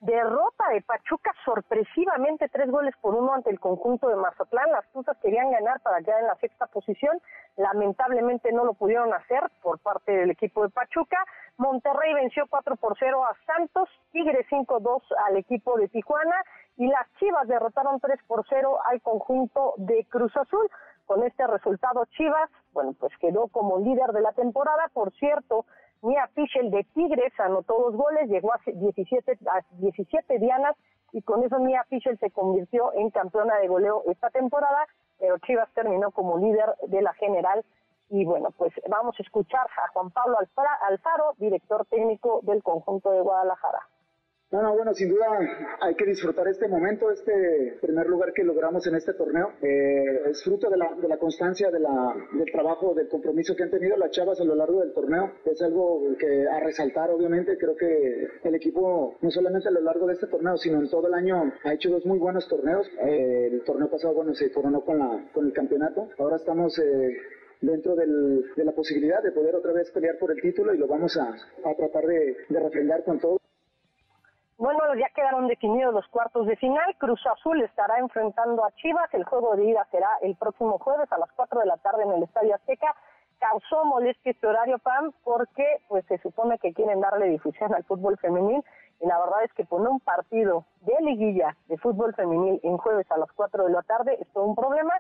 Derrota de Pachuca sorpresivamente, tres goles por uno ante el conjunto de Mazatlán. Las Tuzas querían ganar para quedar en la sexta posición. Lamentablemente no lo pudieron hacer por parte del equipo de Pachuca. Monterrey venció 4 por 0 a Santos. Tigre 5-2 al equipo de Tijuana. Y las Chivas derrotaron 3 por 0 al conjunto de Cruz Azul. Con este resultado, Chivas, bueno, pues quedó como líder de la temporada. Por cierto, Mia Fischel de Tigres anotó dos goles, llegó a 17, a 17 dianas y con eso Mia Fischel se convirtió en campeona de goleo esta temporada, pero Chivas terminó como líder de la general. Y bueno, pues vamos a escuchar a Juan Pablo Alfaro, director técnico del conjunto de Guadalajara. No, no, bueno, sin duda hay que disfrutar este momento, este primer lugar que logramos en este torneo. Eh, es fruto de la, de la constancia, de la, del trabajo, del compromiso que han tenido las chavas a lo largo del torneo. Es algo que a resaltar, obviamente. Creo que el equipo, no solamente a lo largo de este torneo, sino en todo el año, ha hecho dos muy buenos torneos. Eh, el torneo pasado, bueno, se coronó con, la, con el campeonato. Ahora estamos... Eh, dentro del, de la posibilidad de poder otra vez pelear por el título y lo vamos a, tratar de, de refrendar con todo. Bueno, ya quedaron definidos los cuartos de final. Cruz Azul estará enfrentando a Chivas. El juego de ida será el próximo jueves a las 4 de la tarde en el Estadio Azteca. Causó molestia este horario, PAM, porque pues se supone que quieren darle difusión al fútbol femenil. Y la verdad es que poner un partido de liguilla de fútbol femenil en jueves a las 4 de la tarde es todo un problema.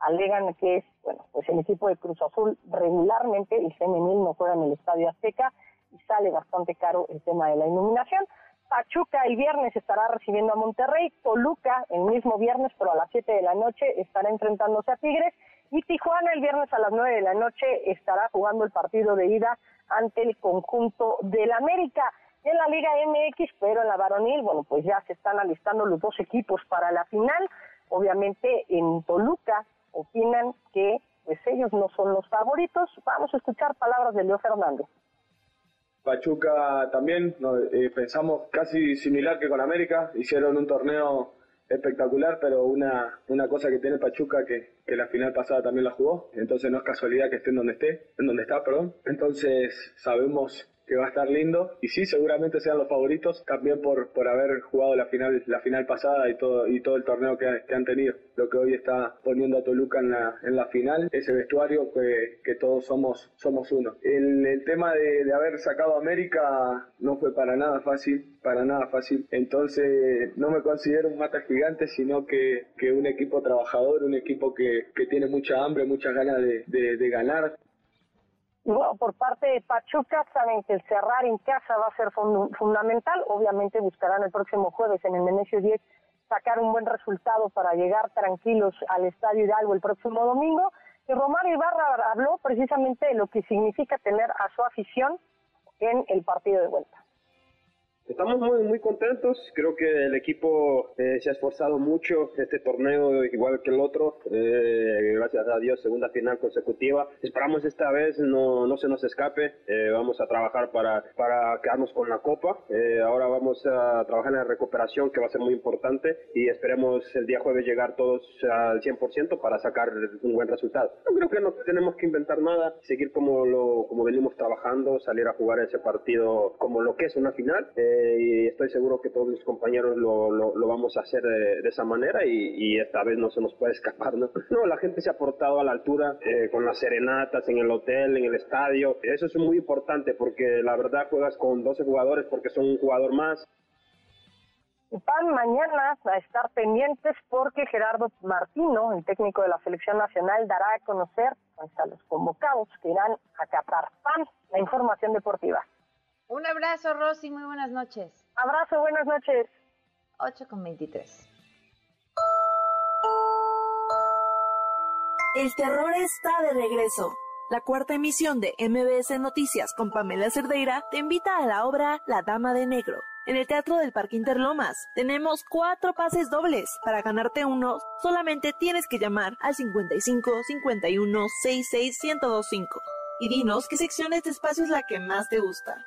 Alegan que es, bueno, pues el equipo de Cruz Azul regularmente, el femenil no juega en el Estadio Azteca y sale bastante caro el tema de la iluminación. Pachuca el viernes estará recibiendo a Monterrey, Toluca el mismo viernes, pero a las 7 de la noche estará enfrentándose a Tigres y Tijuana el viernes a las 9 de la noche estará jugando el partido de ida ante el conjunto del América. En la Liga MX, pero en la varonil, bueno, pues ya se están alistando los dos equipos para la final. Obviamente en Toluca opinan que pues ellos no son los favoritos. Vamos a escuchar palabras de Leo Fernández. Pachuca también, eh, pensamos casi similar que con América, hicieron un torneo espectacular, pero una, una cosa que tiene Pachuca que, que la final pasada también la jugó, entonces no es casualidad que esté en donde esté, en donde está, perdón. Entonces sabemos que va a estar lindo. Y sí seguramente sean los favoritos también por, por haber jugado la final la final pasada y todo y todo el torneo que, han tenido. Lo que hoy está poniendo a Toluca en la, en la final ese vestuario que, que todos somos somos uno. El, el tema de, de, haber sacado a América no fue para nada fácil para nada fácil. Entonces no me considero un mata gigante sino que, que un equipo trabajador un equipo que, que tiene mucha hambre muchas ganas de, de, de ganar y bueno, por parte de Pachuca saben que el cerrar en casa va a ser fundamental. Obviamente buscarán el próximo jueves en el Menecio 10 sacar un buen resultado para llegar tranquilos al Estadio Hidalgo el próximo domingo. Y Romario Ibarra habló precisamente de lo que significa tener a su afición en el partido de vuelta. Estamos muy, muy contentos, creo que el equipo eh, se ha esforzado mucho este torneo igual que el otro, eh, gracias a Dios segunda final consecutiva, esperamos esta vez no, no se nos escape, eh, vamos a trabajar para, para quedarnos con la copa, ahora vamos a trabajar en la recuperación que va a ser muy importante y esperemos el día jueves llegar todos al 100% para sacar un buen resultado. No creo que no tenemos que inventar nada, seguir como, lo, como venimos trabajando, salir a jugar ese partido como lo que es una final y estoy seguro que todos mis compañeros lo, lo, vamos a hacer de, esa manera y, esta vez no se nos puede escapar, ¿no? La gente se ha portado a la altura eh, con las serenatas en el hotel, en el estadio. Eso es muy importante porque la verdad juegas con 12 jugadores porque son un jugador más. Van mañana a estar pendientes porque Gerardo Martino, el técnico de la selección nacional, dará a conocer a los convocados que irán a Qatar. Pan, la información deportiva. Un abrazo, Rosy, muy buenas noches. Abrazo, buenas noches. 8 con 23. El terror está de regreso. La cuarta emisión de MBS Noticias con Pamela Cerdeira te invita a la obra La Dama de Negro. En el Teatro del Parque Interlomas tenemos cuatro pases dobles. Para ganarte uno, solamente tienes que llamar al 55 51 66 1025 y dinos qué sección de este espacio es la que más te gusta.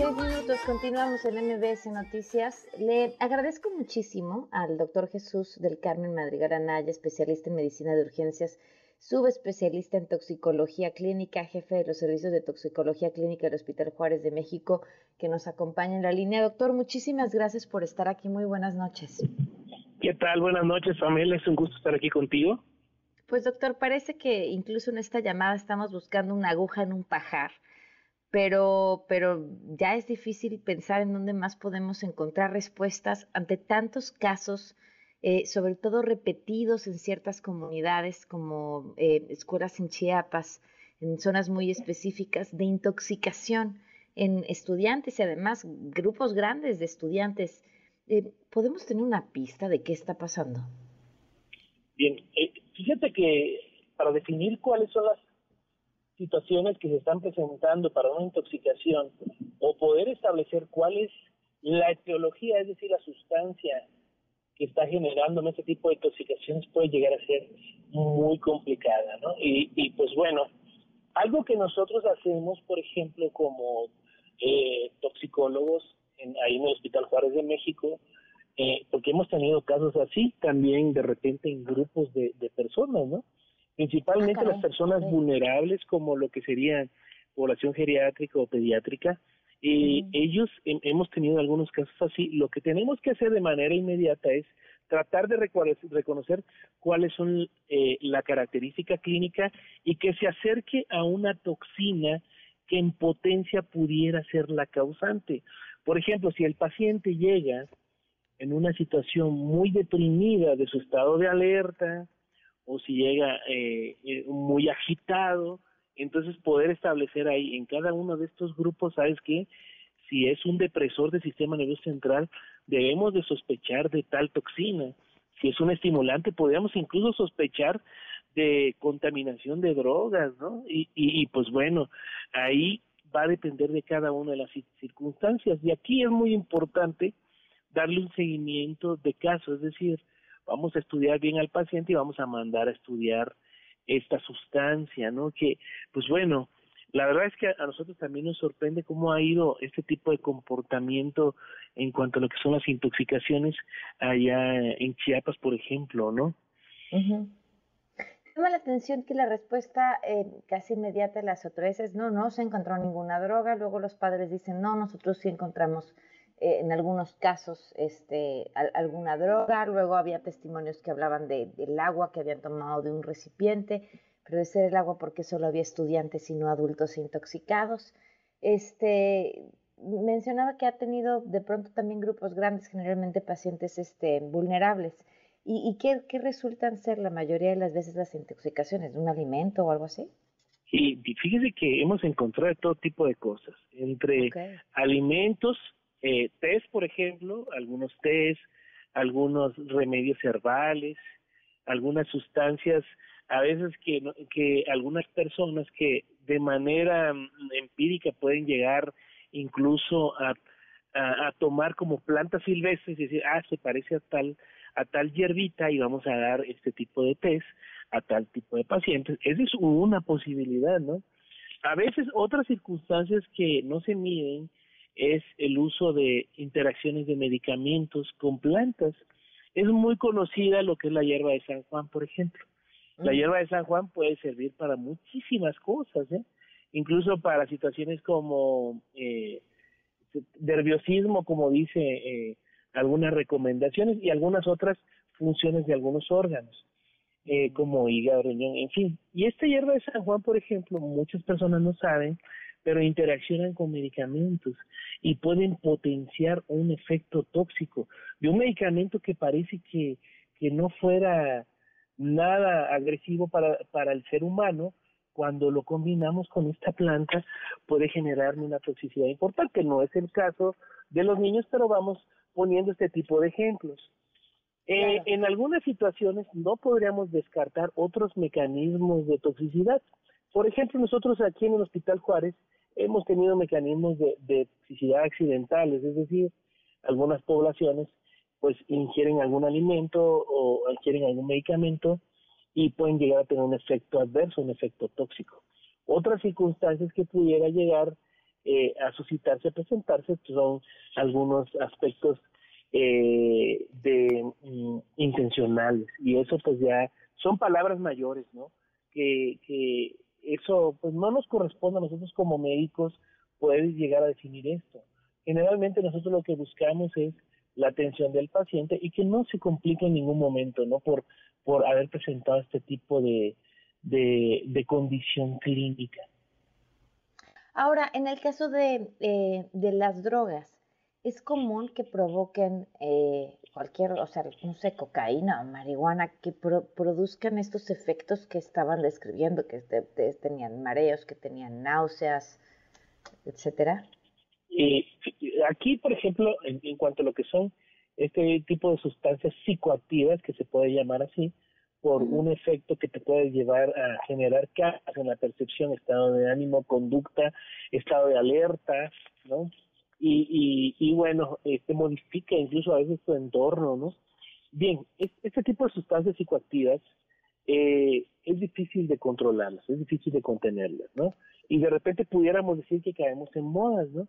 8 con 26 minutos, continuamos en MBS Noticias. Le agradezco muchísimo al doctor Jesús del Carmen Madrigal Anaya, especialista en medicina de urgencias, subespecialista en toxicología clínica, jefe de los servicios de toxicología clínica del Hospital Juárez de México, que nos acompaña en la línea. Doctor, muchísimas gracias por estar aquí. Muy buenas noches. ¿Qué tal? Buenas noches, Pamela. Es un gusto estar aquí contigo. Pues doctor, parece que incluso en esta llamada estamos buscando una aguja en un pajar pero, pero ya es difícil pensar en dónde más podemos encontrar respuestas ante tantos casos, eh, sobre todo repetidos en ciertas comunidades como eh, escuelas en Chiapas, en zonas muy específicas, de intoxicación en estudiantes y además grupos grandes de estudiantes. Eh, ¿Podemos tener una pista de qué está pasando? Bien, fíjate que para definir cuáles son las situaciones que se están presentando para una intoxicación o poder establecer cuál es la etiología, es decir, la sustancia que está generando ese tipo de intoxicaciones puede llegar a ser muy complicada, ¿no? Y, y pues bueno, algo que nosotros hacemos, por ejemplo, como eh, toxicólogos en, ahí en el Hospital Juárez de México, eh, porque hemos tenido casos así también de repente en grupos de, de personas, ¿no? Principalmente las personas vulnerables como lo que serían población geriátrica o pediátrica. y Ellos hemos tenido algunos casos así. Lo que tenemos que hacer de manera inmediata es tratar de reconocer cuáles son eh, la característica clínica y que se acerque a una toxina que en potencia pudiera ser la causante. Por ejemplo, si el paciente llega en una situación muy deprimida de su estado de alerta, o si llega eh, eh, muy agitado, entonces poder establecer ahí en cada uno de estos grupos, ¿sabes qué? Si es un depresor del sistema nervioso central, debemos de sospechar de tal toxina. Si es un estimulante, podríamos incluso sospechar de contaminación de drogas, ¿no? Y, y, y pues bueno, ahí va a depender de cada una de las circunstancias. Y aquí es muy importante darle un seguimiento de caso, es decir, vamos a estudiar bien al paciente y vamos a mandar a estudiar esta sustancia, ¿no? Que, pues bueno, la verdad es que a nosotros también nos sorprende cómo ha ido este tipo de comportamiento en cuanto a lo que son las intoxicaciones allá en Chiapas, por ejemplo, ¿no? Uh Llama la atención que la respuesta eh, casi inmediata de las autoridades es no, no se encontró ninguna droga, luego los padres dicen no, nosotros sí encontramos eh, en algunos casos este, alguna droga, luego había testimonios que hablaban de, del agua que habían tomado de un recipiente, pero de ser el agua porque solo había estudiantes y no adultos intoxicados. Este, mencionaba que ha tenido de pronto también grupos grandes, generalmente pacientes este, vulnerables. ¿Y, qué, resultan ser la mayoría de las veces las intoxicaciones? ¿De un alimento o algo así? Y fíjese que hemos encontrado todo tipo de cosas, entre alimentos, eh, test, por ejemplo, algunos test, algunos remedios herbales, algunas sustancias, a veces que, que algunas personas que de manera mm, empírica pueden llegar incluso a, a, tomar como plantas silvestres y decir, ah, se parece a tal, a tal hierbita y vamos a dar este tipo de test a tal tipo de pacientes. Esa es una posibilidad, ¿no? A veces otras circunstancias que no se miden es el uso de interacciones de medicamentos con plantas. Es muy conocida lo que es la hierba de San Juan, por ejemplo. La mm. hierba de San Juan puede servir para muchísimas cosas, ¿eh? incluso para situaciones como eh, nerviosismo, como dice eh, algunas recomendaciones, y algunas otras funciones de algunos órganos, eh, como hígado, riñón, en fin. Y esta hierba de San Juan, por ejemplo, muchas personas no saben, pero interaccionan con medicamentos y pueden potenciar un efecto tóxico de un medicamento que parece que, que no fuera nada agresivo para, para el ser humano, cuando lo combinamos con esta planta puede generarme una toxicidad importante. No es el caso de los niños, pero vamos poniendo este tipo de ejemplos. Eh, en algunas situaciones no podríamos descartar otros mecanismos de toxicidad. Por ejemplo, nosotros aquí en el Hospital Juárez hemos tenido mecanismos de, toxicidad accidentales, es decir, algunas poblaciones pues ingieren algún alimento o ingieren algún medicamento y pueden llegar a tener un efecto adverso, un efecto tóxico. Otras circunstancias que pudiera llegar eh, a suscitarse, a presentarse, pues, son algunos aspectos eh, de mm, intencionales y eso pues ya son palabras mayores, ¿no? Que, que eso pues no nos corresponde a nosotros como médicos poder llegar a definir esto. Generalmente nosotros lo que buscamos es la atención del paciente y que no se complique en ningún momento, ¿no? Por, por haber presentado este tipo de, de, condición clínica. Ahora, en el caso de, eh, de las drogas, ¿es común que provoquen eh, cualquier, o sea, no sé, cocaína o marihuana, que produzcan estos efectos que estaban describiendo, que tenían mareos, que tenían náuseas, etcétera? Y aquí, por ejemplo, en, cuanto a lo que son este tipo de sustancias psicoactivas, que se puede llamar así, por un efecto que te puede llevar a generar cambios en la percepción, estado de ánimo, conducta, estado de alerta, ¿no? Y, y, bueno, este modifica incluso a veces tu entorno, ¿no? Bien, este tipo de sustancias psicoactivas eh, es difícil de controlarlas, es difícil de contenerlas, ¿no? Y de repente pudiéramos decir que caemos en modas, ¿no?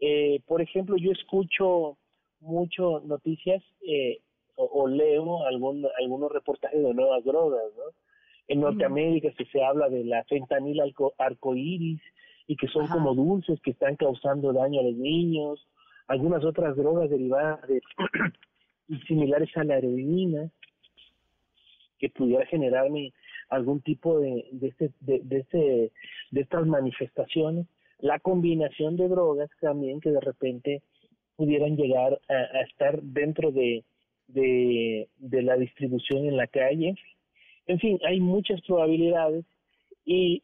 Eh, por ejemplo, yo escucho mucho noticias eh, o, leo algún, algunos reportajes de nuevas drogas, ¿no? En Norteamérica se habla de la fentanil arcoíris y que son como dulces que están causando daño a los niños, algunas otras drogas derivadas de similares a la heroína que pudiera generarme algún tipo de de este de, de este de estas manifestaciones la combinación de drogas también que de repente pudieran llegar a, estar dentro de, de, la distribución en la calle. En fin, hay muchas probabilidades y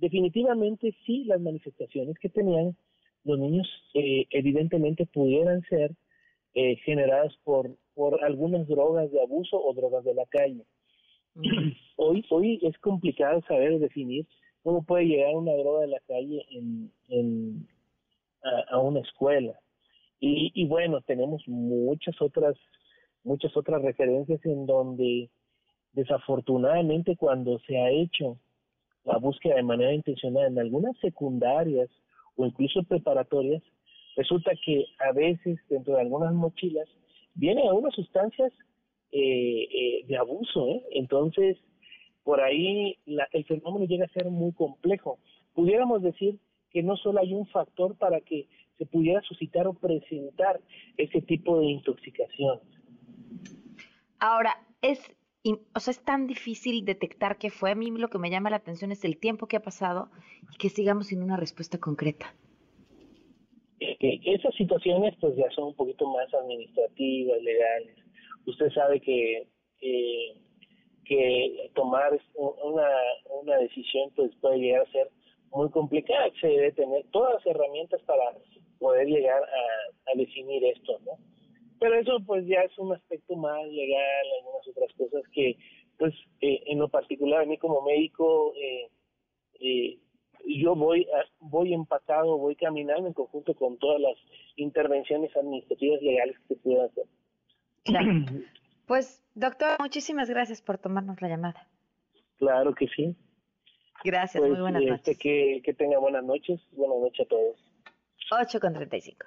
definitivamente sí las manifestaciones que tenían los niños eh, evidentemente pudieran ser eh, generadas por, por algunas drogas de abuso o drogas de la calle. Hoy, hoy es complicado saber definir cómo puede llegar una droga de la calle en, a, una escuela. Y, y bueno, tenemos muchas otras, muchas otras referencias en donde desafortunadamente cuando se ha hecho la búsqueda de manera intencional en algunas secundarias o incluso preparatorias, resulta que a veces dentro de algunas mochilas vienen algunas sustancias eh, eh, de abuso, ¿eh? entonces por ahí el fenómeno llega a ser muy complejo. Pudiéramos decir que no solo hay un factor para que se pudiera suscitar o presentar ese tipo de intoxicación. Ahora, es, o sea, es tan difícil detectar qué fue. A mí lo que me llama la atención es el tiempo que ha pasado y que sigamos sin una respuesta concreta. Eh, esas situaciones pues ya son un poquito más administrativas, legales. Usted sabe que que tomar una, una decisión pues puede llegar a ser muy complicada, se debe tener todas las herramientas para poder llegar a, a definir esto, ¿no? Pero eso pues ya es un aspecto más legal, algunas otras cosas que pues eh, en lo particular a mí como médico eh, eh, yo voy voy empatado, voy caminando en conjunto con todas las intervenciones administrativas legales que se puedan hacer. Pues, doctor, muchísimas gracias por tomarnos la llamada. Claro que sí. Gracias, muy pues, buenas este, noches. Que, que tenga buenas noches. Buenas noches a todos. 8 con 35.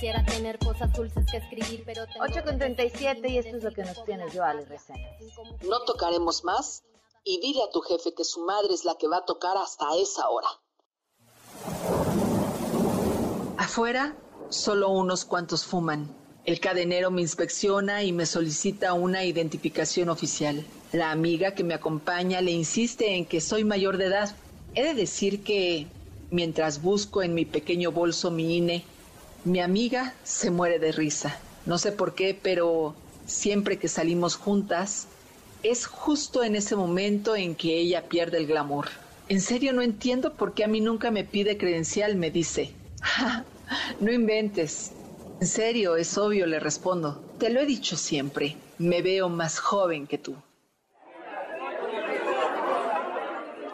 Quisiera tener cosas dulces que escribir, pero... 8 con 37 y esto es lo que nos tiene yo, Alex Resena. No tocaremos más y dile a tu jefe que su madre es la que va a tocar hasta esa hora. Afuera, solo unos cuantos fuman. El cadenero me inspecciona y me solicita una identificación oficial. La amiga que me acompaña le insiste en que soy mayor de edad. He de decir que, mientras busco en mi pequeño bolso mi INE, mi amiga se muere de risa. No sé por qué, pero siempre que salimos juntas, es justo en ese momento en que ella pierde el glamour. En serio no entiendo por qué a mí nunca me pide credencial, me dice. no inventes. En serio, es obvio, le respondo. Te lo he dicho siempre, me veo más joven que tú.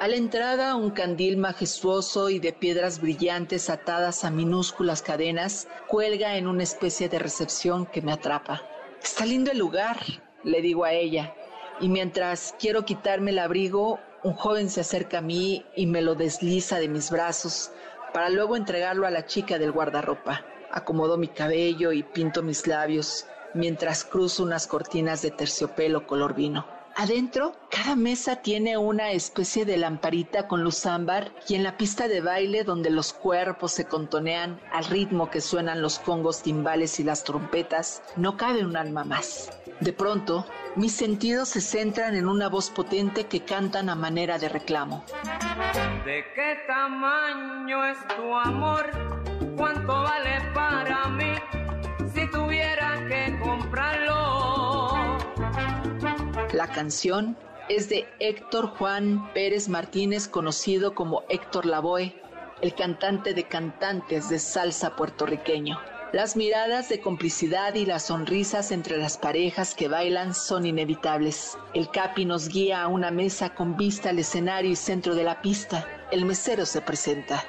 A la entrada, un candil majestuoso y de piedras brillantes atadas a minúsculas cadenas cuelga en una especie de recepción que me atrapa. Está lindo el lugar, le digo a ella, y mientras quiero quitarme el abrigo, un joven se acerca a mí y me lo desliza de mis brazos para luego entregarlo a la chica del guardarropa. Acomodo mi cabello y pinto mis labios mientras cruzo unas cortinas de terciopelo color vino. Adentro, cada mesa tiene una especie de lamparita con luz ámbar y en la pista de baile donde los cuerpos se contonean al ritmo que suenan los congos, timbales y las trompetas, no cabe un alma más. De pronto, mis sentidos se centran en una voz potente que cantan a manera de reclamo. ¿De qué tamaño es tu amor? ¿Cuánto vale para mí si tuviera que comprarlo? La canción es de Héctor Juan Pérez Martínez, conocido como Héctor Lavoe, el cantante de cantantes de salsa puertorriqueño. Las miradas de complicidad y las sonrisas entre las parejas que bailan son inevitables. El capi nos guía a una mesa con vista al escenario y centro de la pista. El mesero se presenta.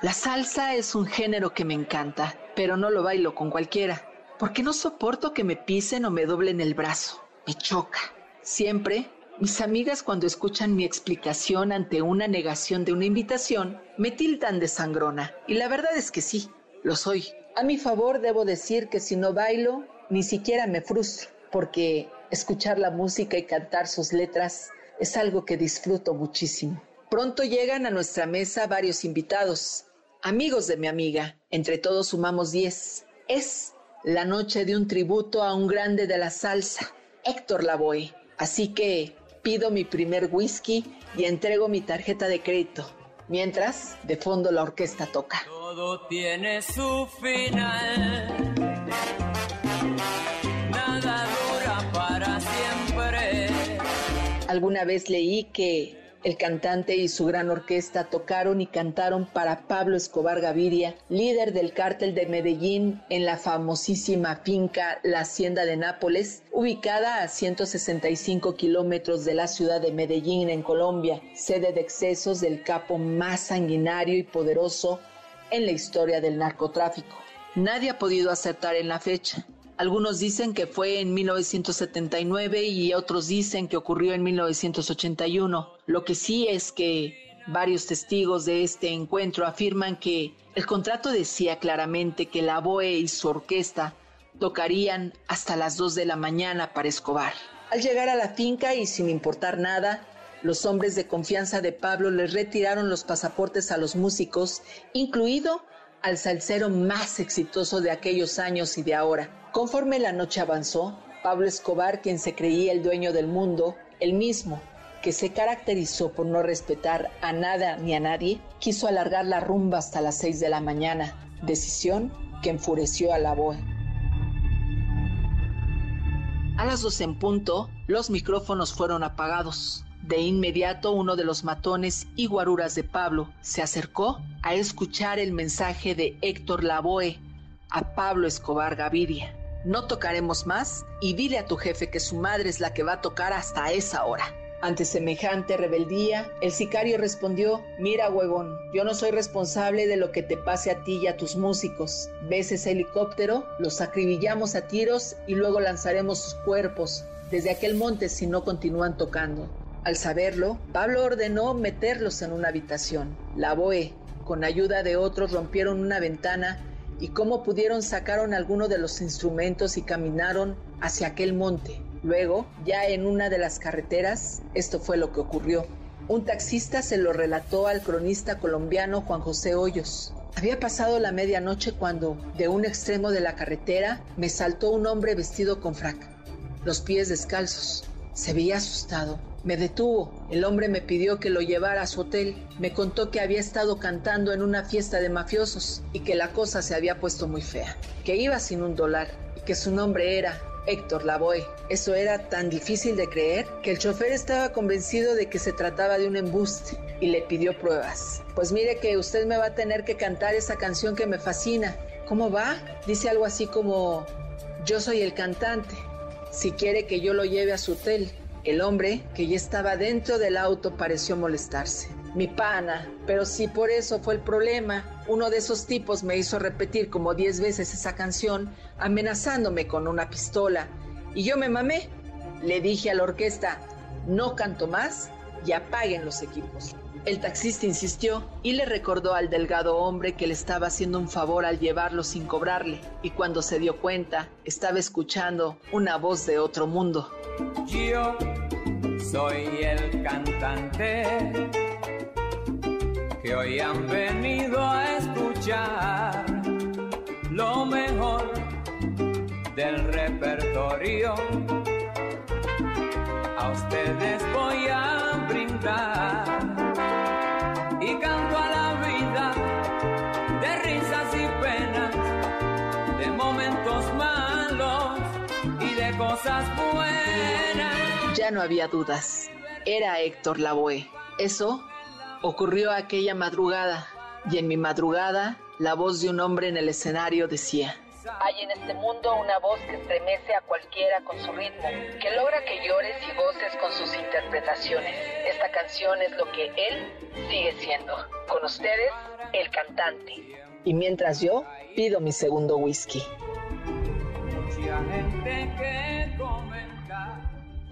La salsa es un género que me encanta, pero no lo bailo con cualquiera, porque no soporto que me pisen o me doblen el brazo. Me choca. Siempre, mis amigas cuando escuchan mi explicación ante una negación de una invitación, me tildan de sangrona. Y la verdad es que sí, lo soy. A mi favor debo decir que si no bailo, ni siquiera me frustro, porque escuchar la música y cantar sus letras es algo que disfruto muchísimo. Pronto llegan a nuestra mesa varios invitados, amigos de mi amiga. Entre todos sumamos 10. Es la noche de un tributo a un grande de la salsa, Héctor Lavoe. Así que pido mi primer whisky y entrego mi tarjeta de crédito. Mientras, de fondo la orquesta toca. Todo tiene su final. Nada dura para siempre. Alguna vez leí que el cantante y su gran orquesta tocaron y cantaron para Pablo Escobar Gaviria, líder del cártel de Medellín en la famosísima finca La Hacienda de Nápoles, ubicada a 165 kilómetros de la ciudad de Medellín en Colombia, sede de excesos del capo más sanguinario y poderoso en la historia del narcotráfico. Nadie ha podido acertar en la fecha. Algunos dicen que fue en 1979 y otros dicen que ocurrió en 1981. Lo que sí es que varios testigos de este encuentro afirman que el contrato decía claramente que la BOE y su orquesta Tocarían hasta las 2 de la mañana para Escobar. Al llegar a la finca y sin importar nada, los hombres de confianza de Pablo les retiraron los pasaportes a los músicos, incluido al salsero más exitoso de aquellos años y de ahora. Conforme la noche avanzó, Pablo Escobar, quien se creía el dueño del mundo, el mismo que se caracterizó por no respetar a nada ni a nadie, quiso alargar la rumba hasta las 6 de la mañana, decisión que enfureció a la BOE. A las 12 en punto, los micrófonos fueron apagados. De inmediato uno de los matones y guaruras de Pablo se acercó a escuchar el mensaje de Héctor Lavoe a Pablo Escobar Gaviria. No tocaremos más y dile a tu jefe que su madre es la que va a tocar hasta esa hora. Ante semejante rebeldía, el sicario respondió, mira huevón, yo no soy responsable de lo que te pase a ti y a tus músicos. ¿Ves ese helicóptero? Los acribillamos a tiros y luego lanzaremos sus cuerpos desde aquel monte si no continúan tocando. Al saberlo, Pablo ordenó meterlos en una habitación. La BOE, con ayuda de otros, rompieron una ventana y como pudieron sacaron algunos de los instrumentos y caminaron hacia aquel monte. Luego, ya en una de las carreteras, esto fue lo que ocurrió. Un taxista se lo relató al cronista colombiano Juan José Hoyos. Había pasado la medianoche cuando, de un extremo de la carretera, me saltó un hombre vestido con frac, los pies descalzos. Se veía asustado. Me detuvo. El hombre me pidió que lo llevara a su hotel. Me contó que había estado cantando en una fiesta de mafiosos y que la cosa se había puesto muy fea. Que iba sin un dólar y que su nombre era Héctor Lavoe. Eso era tan difícil de creer que el chofer estaba convencido de que se trataba de un embuste y le pidió pruebas. Pues mire que usted me va a tener que cantar esa canción que me fascina. ¿Cómo va? Dice algo así como, yo soy el cantante. Si quiere que yo lo lleve a su hotel. El hombre, que ya estaba dentro del auto, pareció molestarse. Mi pana, pero si por eso fue el problema, uno de esos tipos me hizo repetir como diez veces esa canción, amenazándome con una pistola. Y yo me mamé. Le dije a la orquesta, no canto más y apaguen los equipos. El taxista insistió y le recordó al delgado hombre que le estaba haciendo un favor al llevarlo sin cobrarle, y cuando se dio cuenta, estaba escuchando una voz de otro mundo. Yo soy el cantante que hoy han venido a escuchar lo mejor del repertorio. A ustedes voy a brindar cosas buenas. Ya no había dudas. Era Héctor Lavoe. Eso ocurrió aquella madrugada y en mi madrugada la voz de un hombre en el escenario decía, hay en este mundo una voz que estremece a cualquiera con su ritmo, que logra que llores y voces con sus interpretaciones. Esta canción es lo que él sigue siendo. Con ustedes, el cantante. Y mientras yo pido mi segundo whisky.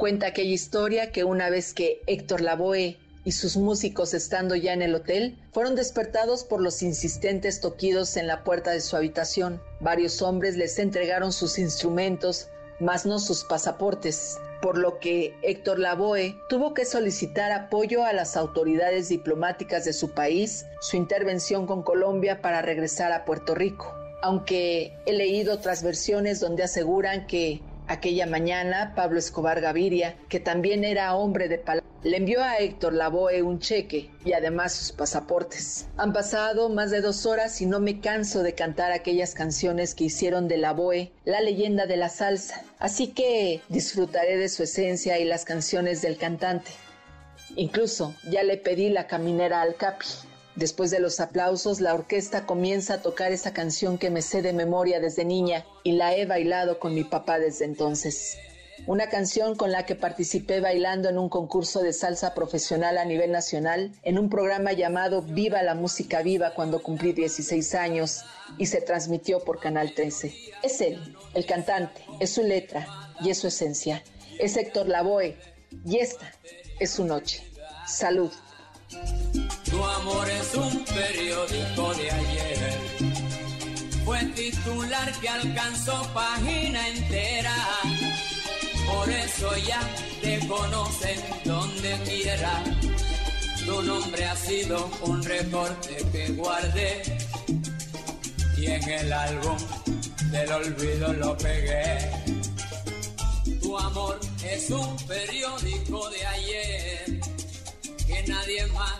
Cuenta aquella historia que una vez que Héctor Lavoe y sus músicos estando ya en el hotel, fueron despertados por los insistentes toquidos en la puerta de su habitación. Varios hombres les entregaron sus instrumentos, mas no sus pasaportes, por lo que Héctor Lavoe tuvo que solicitar apoyo a las autoridades diplomáticas de su país, su intervención con Colombia para regresar a Puerto Rico. Aunque he leído otras versiones donde aseguran que aquella mañana Pablo Escobar Gaviria, que también era hombre de palabra, le envió a Héctor Lavoe un cheque y además sus pasaportes. Han pasado más de dos horas y no me canso de cantar aquellas canciones que hicieron de Lavoe la leyenda de la salsa, así que disfrutaré de su esencia y las canciones del cantante. Incluso ya le pedí la caminera al Capi. Después de los aplausos, la orquesta comienza a tocar esa canción que me sé de memoria desde niña y la he bailado con mi papá desde entonces una canción con la que participé bailando en un concurso de salsa profesional a nivel nacional, en un programa llamado Viva la Música Viva cuando cumplí 16 años y se transmitió por Canal 13. Es él, el cantante, es su letra y es su esencia. Es Héctor Lavoe y esta es su noche. Salud. Tu amor es un periódico de ayer fue titular que alcanzó página entera. Por eso ya te conocen donde quiera. Tu nombre ha sido un recorte que guardé y en el álbum del olvido lo pegué. Tu amor es un periódico de ayer que nadie más.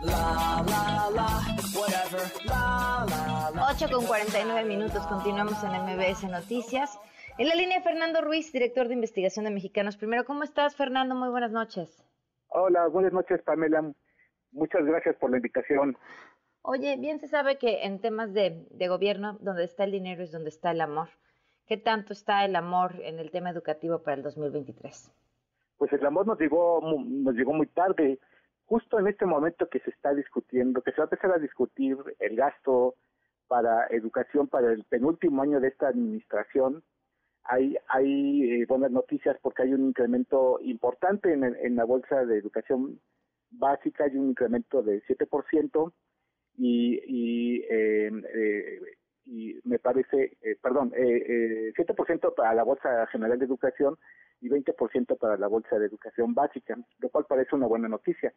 La, la, la, whatever. La, la, la. 8 con 49 minutos, continuamos en MBS Noticias. En la línea Fernando Ruiz, director de investigación de Mexicanos Primero. ¿Cómo estás, Fernando? Muy buenas noches. Hola, buenas noches, Pamela. Muchas gracias por la invitación. Oye, bien se sabe que en temas de, de gobierno, donde está el dinero es donde está el amor. ¿Qué tanto está el amor en el tema educativo para el 2023? Pues el amor nos llegó, mu- nos llegó muy tarde, justo en este momento que se está discutiendo, que se va a empezar a discutir el gasto para educación para el penúltimo año de esta administración. Hay, hay eh, buenas noticias porque hay un incremento importante en, la bolsa de educación básica, hay un incremento de 7% y, y, eh, eh, y me parece, eh, perdón, eh, eh, 7% para la Bolsa General de Educación y 20% para la Bolsa de Educación Básica, lo cual parece una buena noticia.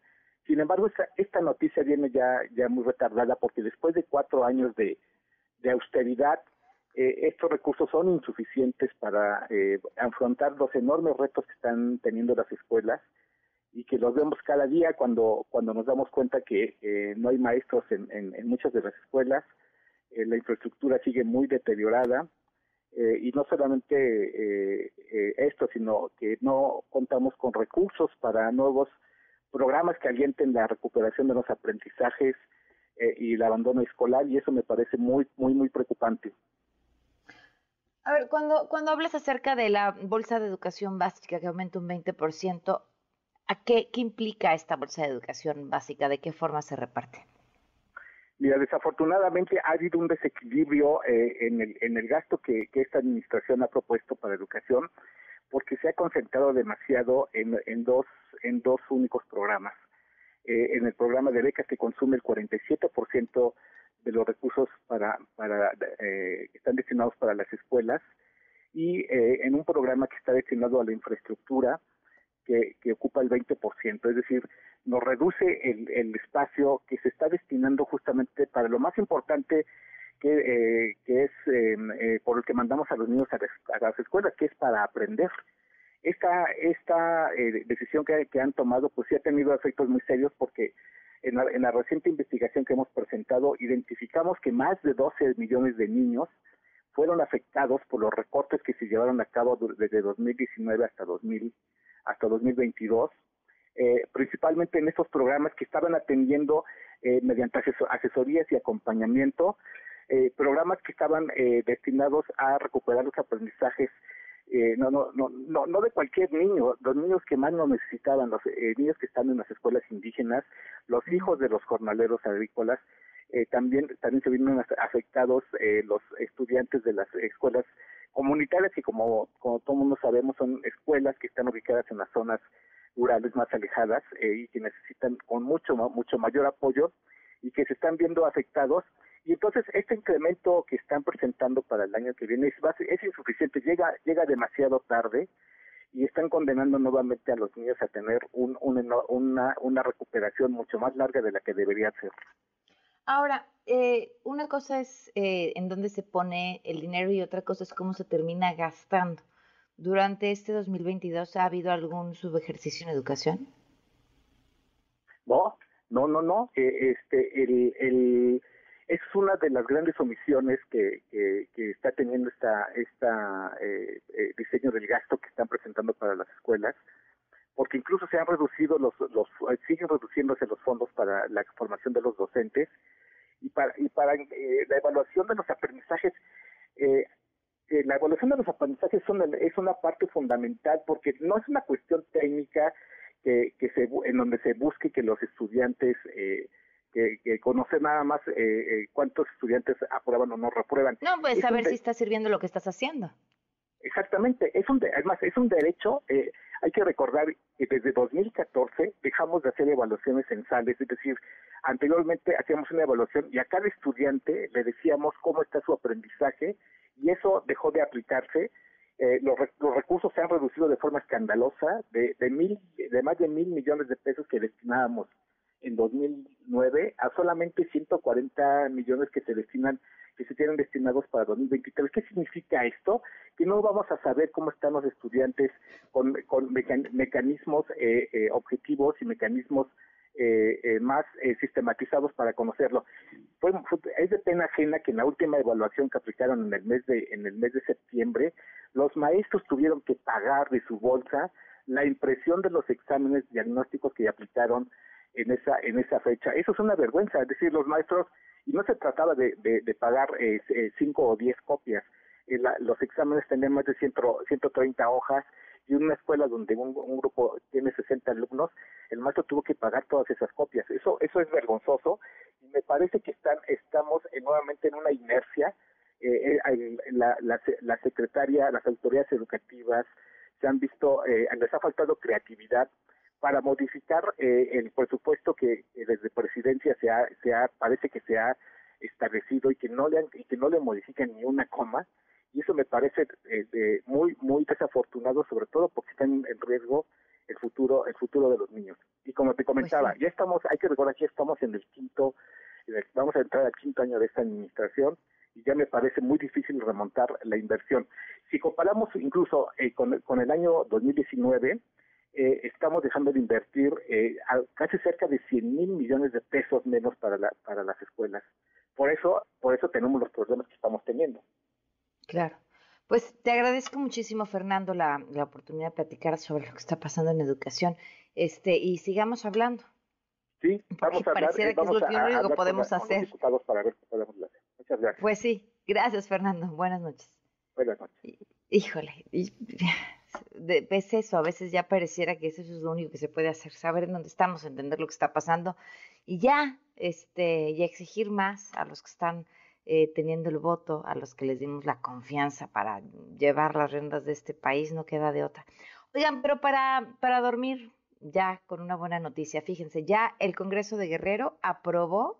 Sin embargo, esta, esta noticia viene ya, ya muy retardada porque después de cuatro años de, de austeridad, eh, estos recursos son insuficientes para eh, afrontar los enormes retos que están teniendo las escuelas y que los vemos cada día cuando cuando nos damos cuenta que eh, no hay maestros en, en, en muchas de las escuelas, eh, la infraestructura sigue muy deteriorada eh, y no solamente eh, eh, esto, sino que no contamos con recursos para nuevos programas que alienten la recuperación de los aprendizajes eh, y el abandono escolar y eso me parece muy muy muy preocupante. A ver, cuando, cuando hablas acerca de la bolsa de educación básica que aumenta un 20%, ¿a qué, qué implica esta bolsa de educación básica? ¿De qué forma se reparte? Mira, desafortunadamente ha habido un desequilibrio eh, en, el, en el gasto que, esta administración ha propuesto para educación porque se ha concentrado demasiado en, en, dos, en dos únicos programas. Eh, en el programa de becas que consume el 47% de los recursos para, para eh, que están destinados para las escuelas y eh, en un programa que está destinado a la infraestructura que, que ocupa el 20%, es decir, nos reduce el, el, espacio que se está destinando justamente para lo más importante que, eh, que es eh, por el que mandamos a los niños a las, a las, escuelas, que es para aprender. Esta, esta eh, decisión que, que, han tomado pues sí ha tenido efectos muy serios porque en la, en la, reciente investigación que hemos presentado identificamos que más de 12 millones de niños fueron afectados por los recortes que se llevaron a cabo desde 2019 hasta 2000 hasta 2022 eh, principalmente en estos programas que estaban atendiendo eh, mediante asesorías y acompañamiento, eh, programas que estaban destinados a recuperar los aprendizajes, no, no, no, no, no de cualquier niño, los niños que más lo necesitaban, los niños que están en las escuelas indígenas, los hijos de los jornaleros agrícolas, también, también se vieron afectados los estudiantes de las escuelas comunitarias y como, como todo mundo sabemos son escuelas que están ubicadas en las zonas rurales más alejadas eh, y que necesitan con mucho mucho mayor apoyo y que se están viendo afectados y entonces este incremento que están presentando para el año que viene es, es insuficiente llega llega demasiado tarde y están condenando nuevamente a los niños a tener un, un, una, una recuperación mucho más larga de la que debería ser. Ahora, eh, una cosa es eh, en dónde se pone el dinero y otra cosa es cómo se termina gastando. ¿Durante este 2022 ha habido algún subejercicio en educación? No, no, no, no. Eh, este, el, es una de las grandes omisiones que, que, que está teniendo esta, esta eh, eh, diseño del gasto que están presentando para las escuelas, porque incluso se han reducido los, los siguen reduciéndose los fondos para la formación de los docentes y para y para la evaluación de los aprendizajes que la evaluación de los aprendizajes son es una parte fundamental porque no es una cuestión técnica que, que se, en donde se busque que los estudiantes eh, que, que conocen nada más eh, eh, cuántos estudiantes aprueban o no reprueban. No, pues Es saber de- si está sirviendo lo que estás haciendo. Exactamente, es un de- además es un derecho. eh, hay que recordar que desde 2014 dejamos de hacer evaluaciones censales, es decir, anteriormente hacíamos una evaluación y a cada estudiante le decíamos cómo está su aprendizaje y eso dejó de aplicarse. Eh, los, los recursos se han reducido de forma escandalosa, de, de mil, de más de mil millones de pesos que destinábamos en 2009 a solamente 140 millones que se destinan que se tienen destinados para 2023. ¿Qué significa esto? Que no vamos a saber cómo están los estudiantes con, con mecan- mecanismos eh, eh, objetivos y mecanismos eh, eh, más eh, sistematizados para conocerlo. Fue, fue- es de pena ajena que en la última evaluación que aplicaron en el mes de en el mes de septiembre, los maestros tuvieron que pagar de su bolsa la impresión de los exámenes diagnósticos que aplicaron en esa en esa fecha. Eso es una vergüenza, es decir, los maestros y no se trataba de, de, pagar eh, eh, cinco o diez copias. Eh, la- los exámenes tenían más de 100, 130 hojas y una escuela donde un, grupo tiene 60 alumnos, el maestro tuvo que pagar todas esas copias. Eso eso es vergonzoso y me parece que están estamos eh, nuevamente en una inercia. Eh, eh, la, la, la secretaria, las autoridades educativas se han visto, eh, les ha faltado creatividad para modificar eh, el presupuesto que eh, desde presidencia se ha, se ha, parece que se ha establecido y que no le han- y que no le modifican ni una coma y eso me parece eh, eh, muy muy desafortunado sobre todo porque está en, en riesgo el futuro el futuro de los niños. Y como te comentaba ya estamos hay que recordar que ya estamos en el quinto en el- vamos a entrar al quinto año de esta administración y ya me parece muy difícil remontar la inversión. Si comparamos incluso eh, con, con el año 2019 eh, estamos dejando de invertir eh, a- casi cerca de 100 mil millones de pesos menos para, la, para las escuelas. Por eso, por eso tenemos los problemas que estamos teniendo. Claro. Pues te agradezco muchísimo, Fernando, la, la oportunidad de platicar sobre lo que está pasando en educación. Este, y sigamos hablando. Sí, vamos a hablar, pareciera eh, que es lo que único con podemos con los hacer. diputados para ver qué podemos hacer. Muchas gracias. Pues sí, gracias, Fernando. Buenas noches. Buenas noches. Híjole, y- de- ves eso, a veces ya pareciera que eso es lo único que se puede hacer, saber en dónde estamos, entender lo que está pasando y ya, este, y exigir más a los que están eh, teniendo el voto, a los que les dimos la confianza para llevar las riendas de este país, no queda de otra. Oigan, pero para, para dormir ya con una buena noticia, fíjense, ya el Congreso de Guerrero aprobó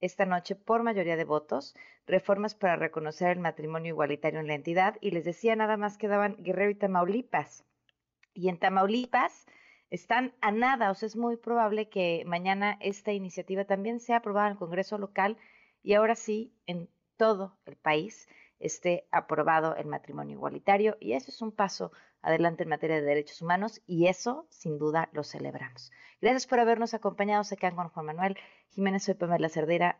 esta noche por mayoría de votos reformas para reconocer el matrimonio igualitario en la entidad y les decía nada más quedaban Guerrero y Tamaulipas. Y en Tamaulipas están a nada, o sea, es muy probable que mañana esta iniciativa también sea aprobada en el Congreso local y ahora sí en todo el país esté aprobado el matrimonio igualitario y eso es un paso adelante en materia de derechos humanos y eso sin duda lo celebramos. Gracias por habernos acompañado, se quedan con Juan Manuel Jiménez, soy Pamela Cerdera.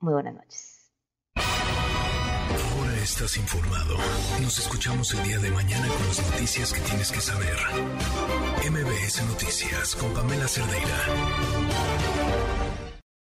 Muy buenas noches. Ahora estás informado. Nos escuchamos el día de mañana con las noticias que tienes que saber. MBS Noticias con Pamela Cerdeira.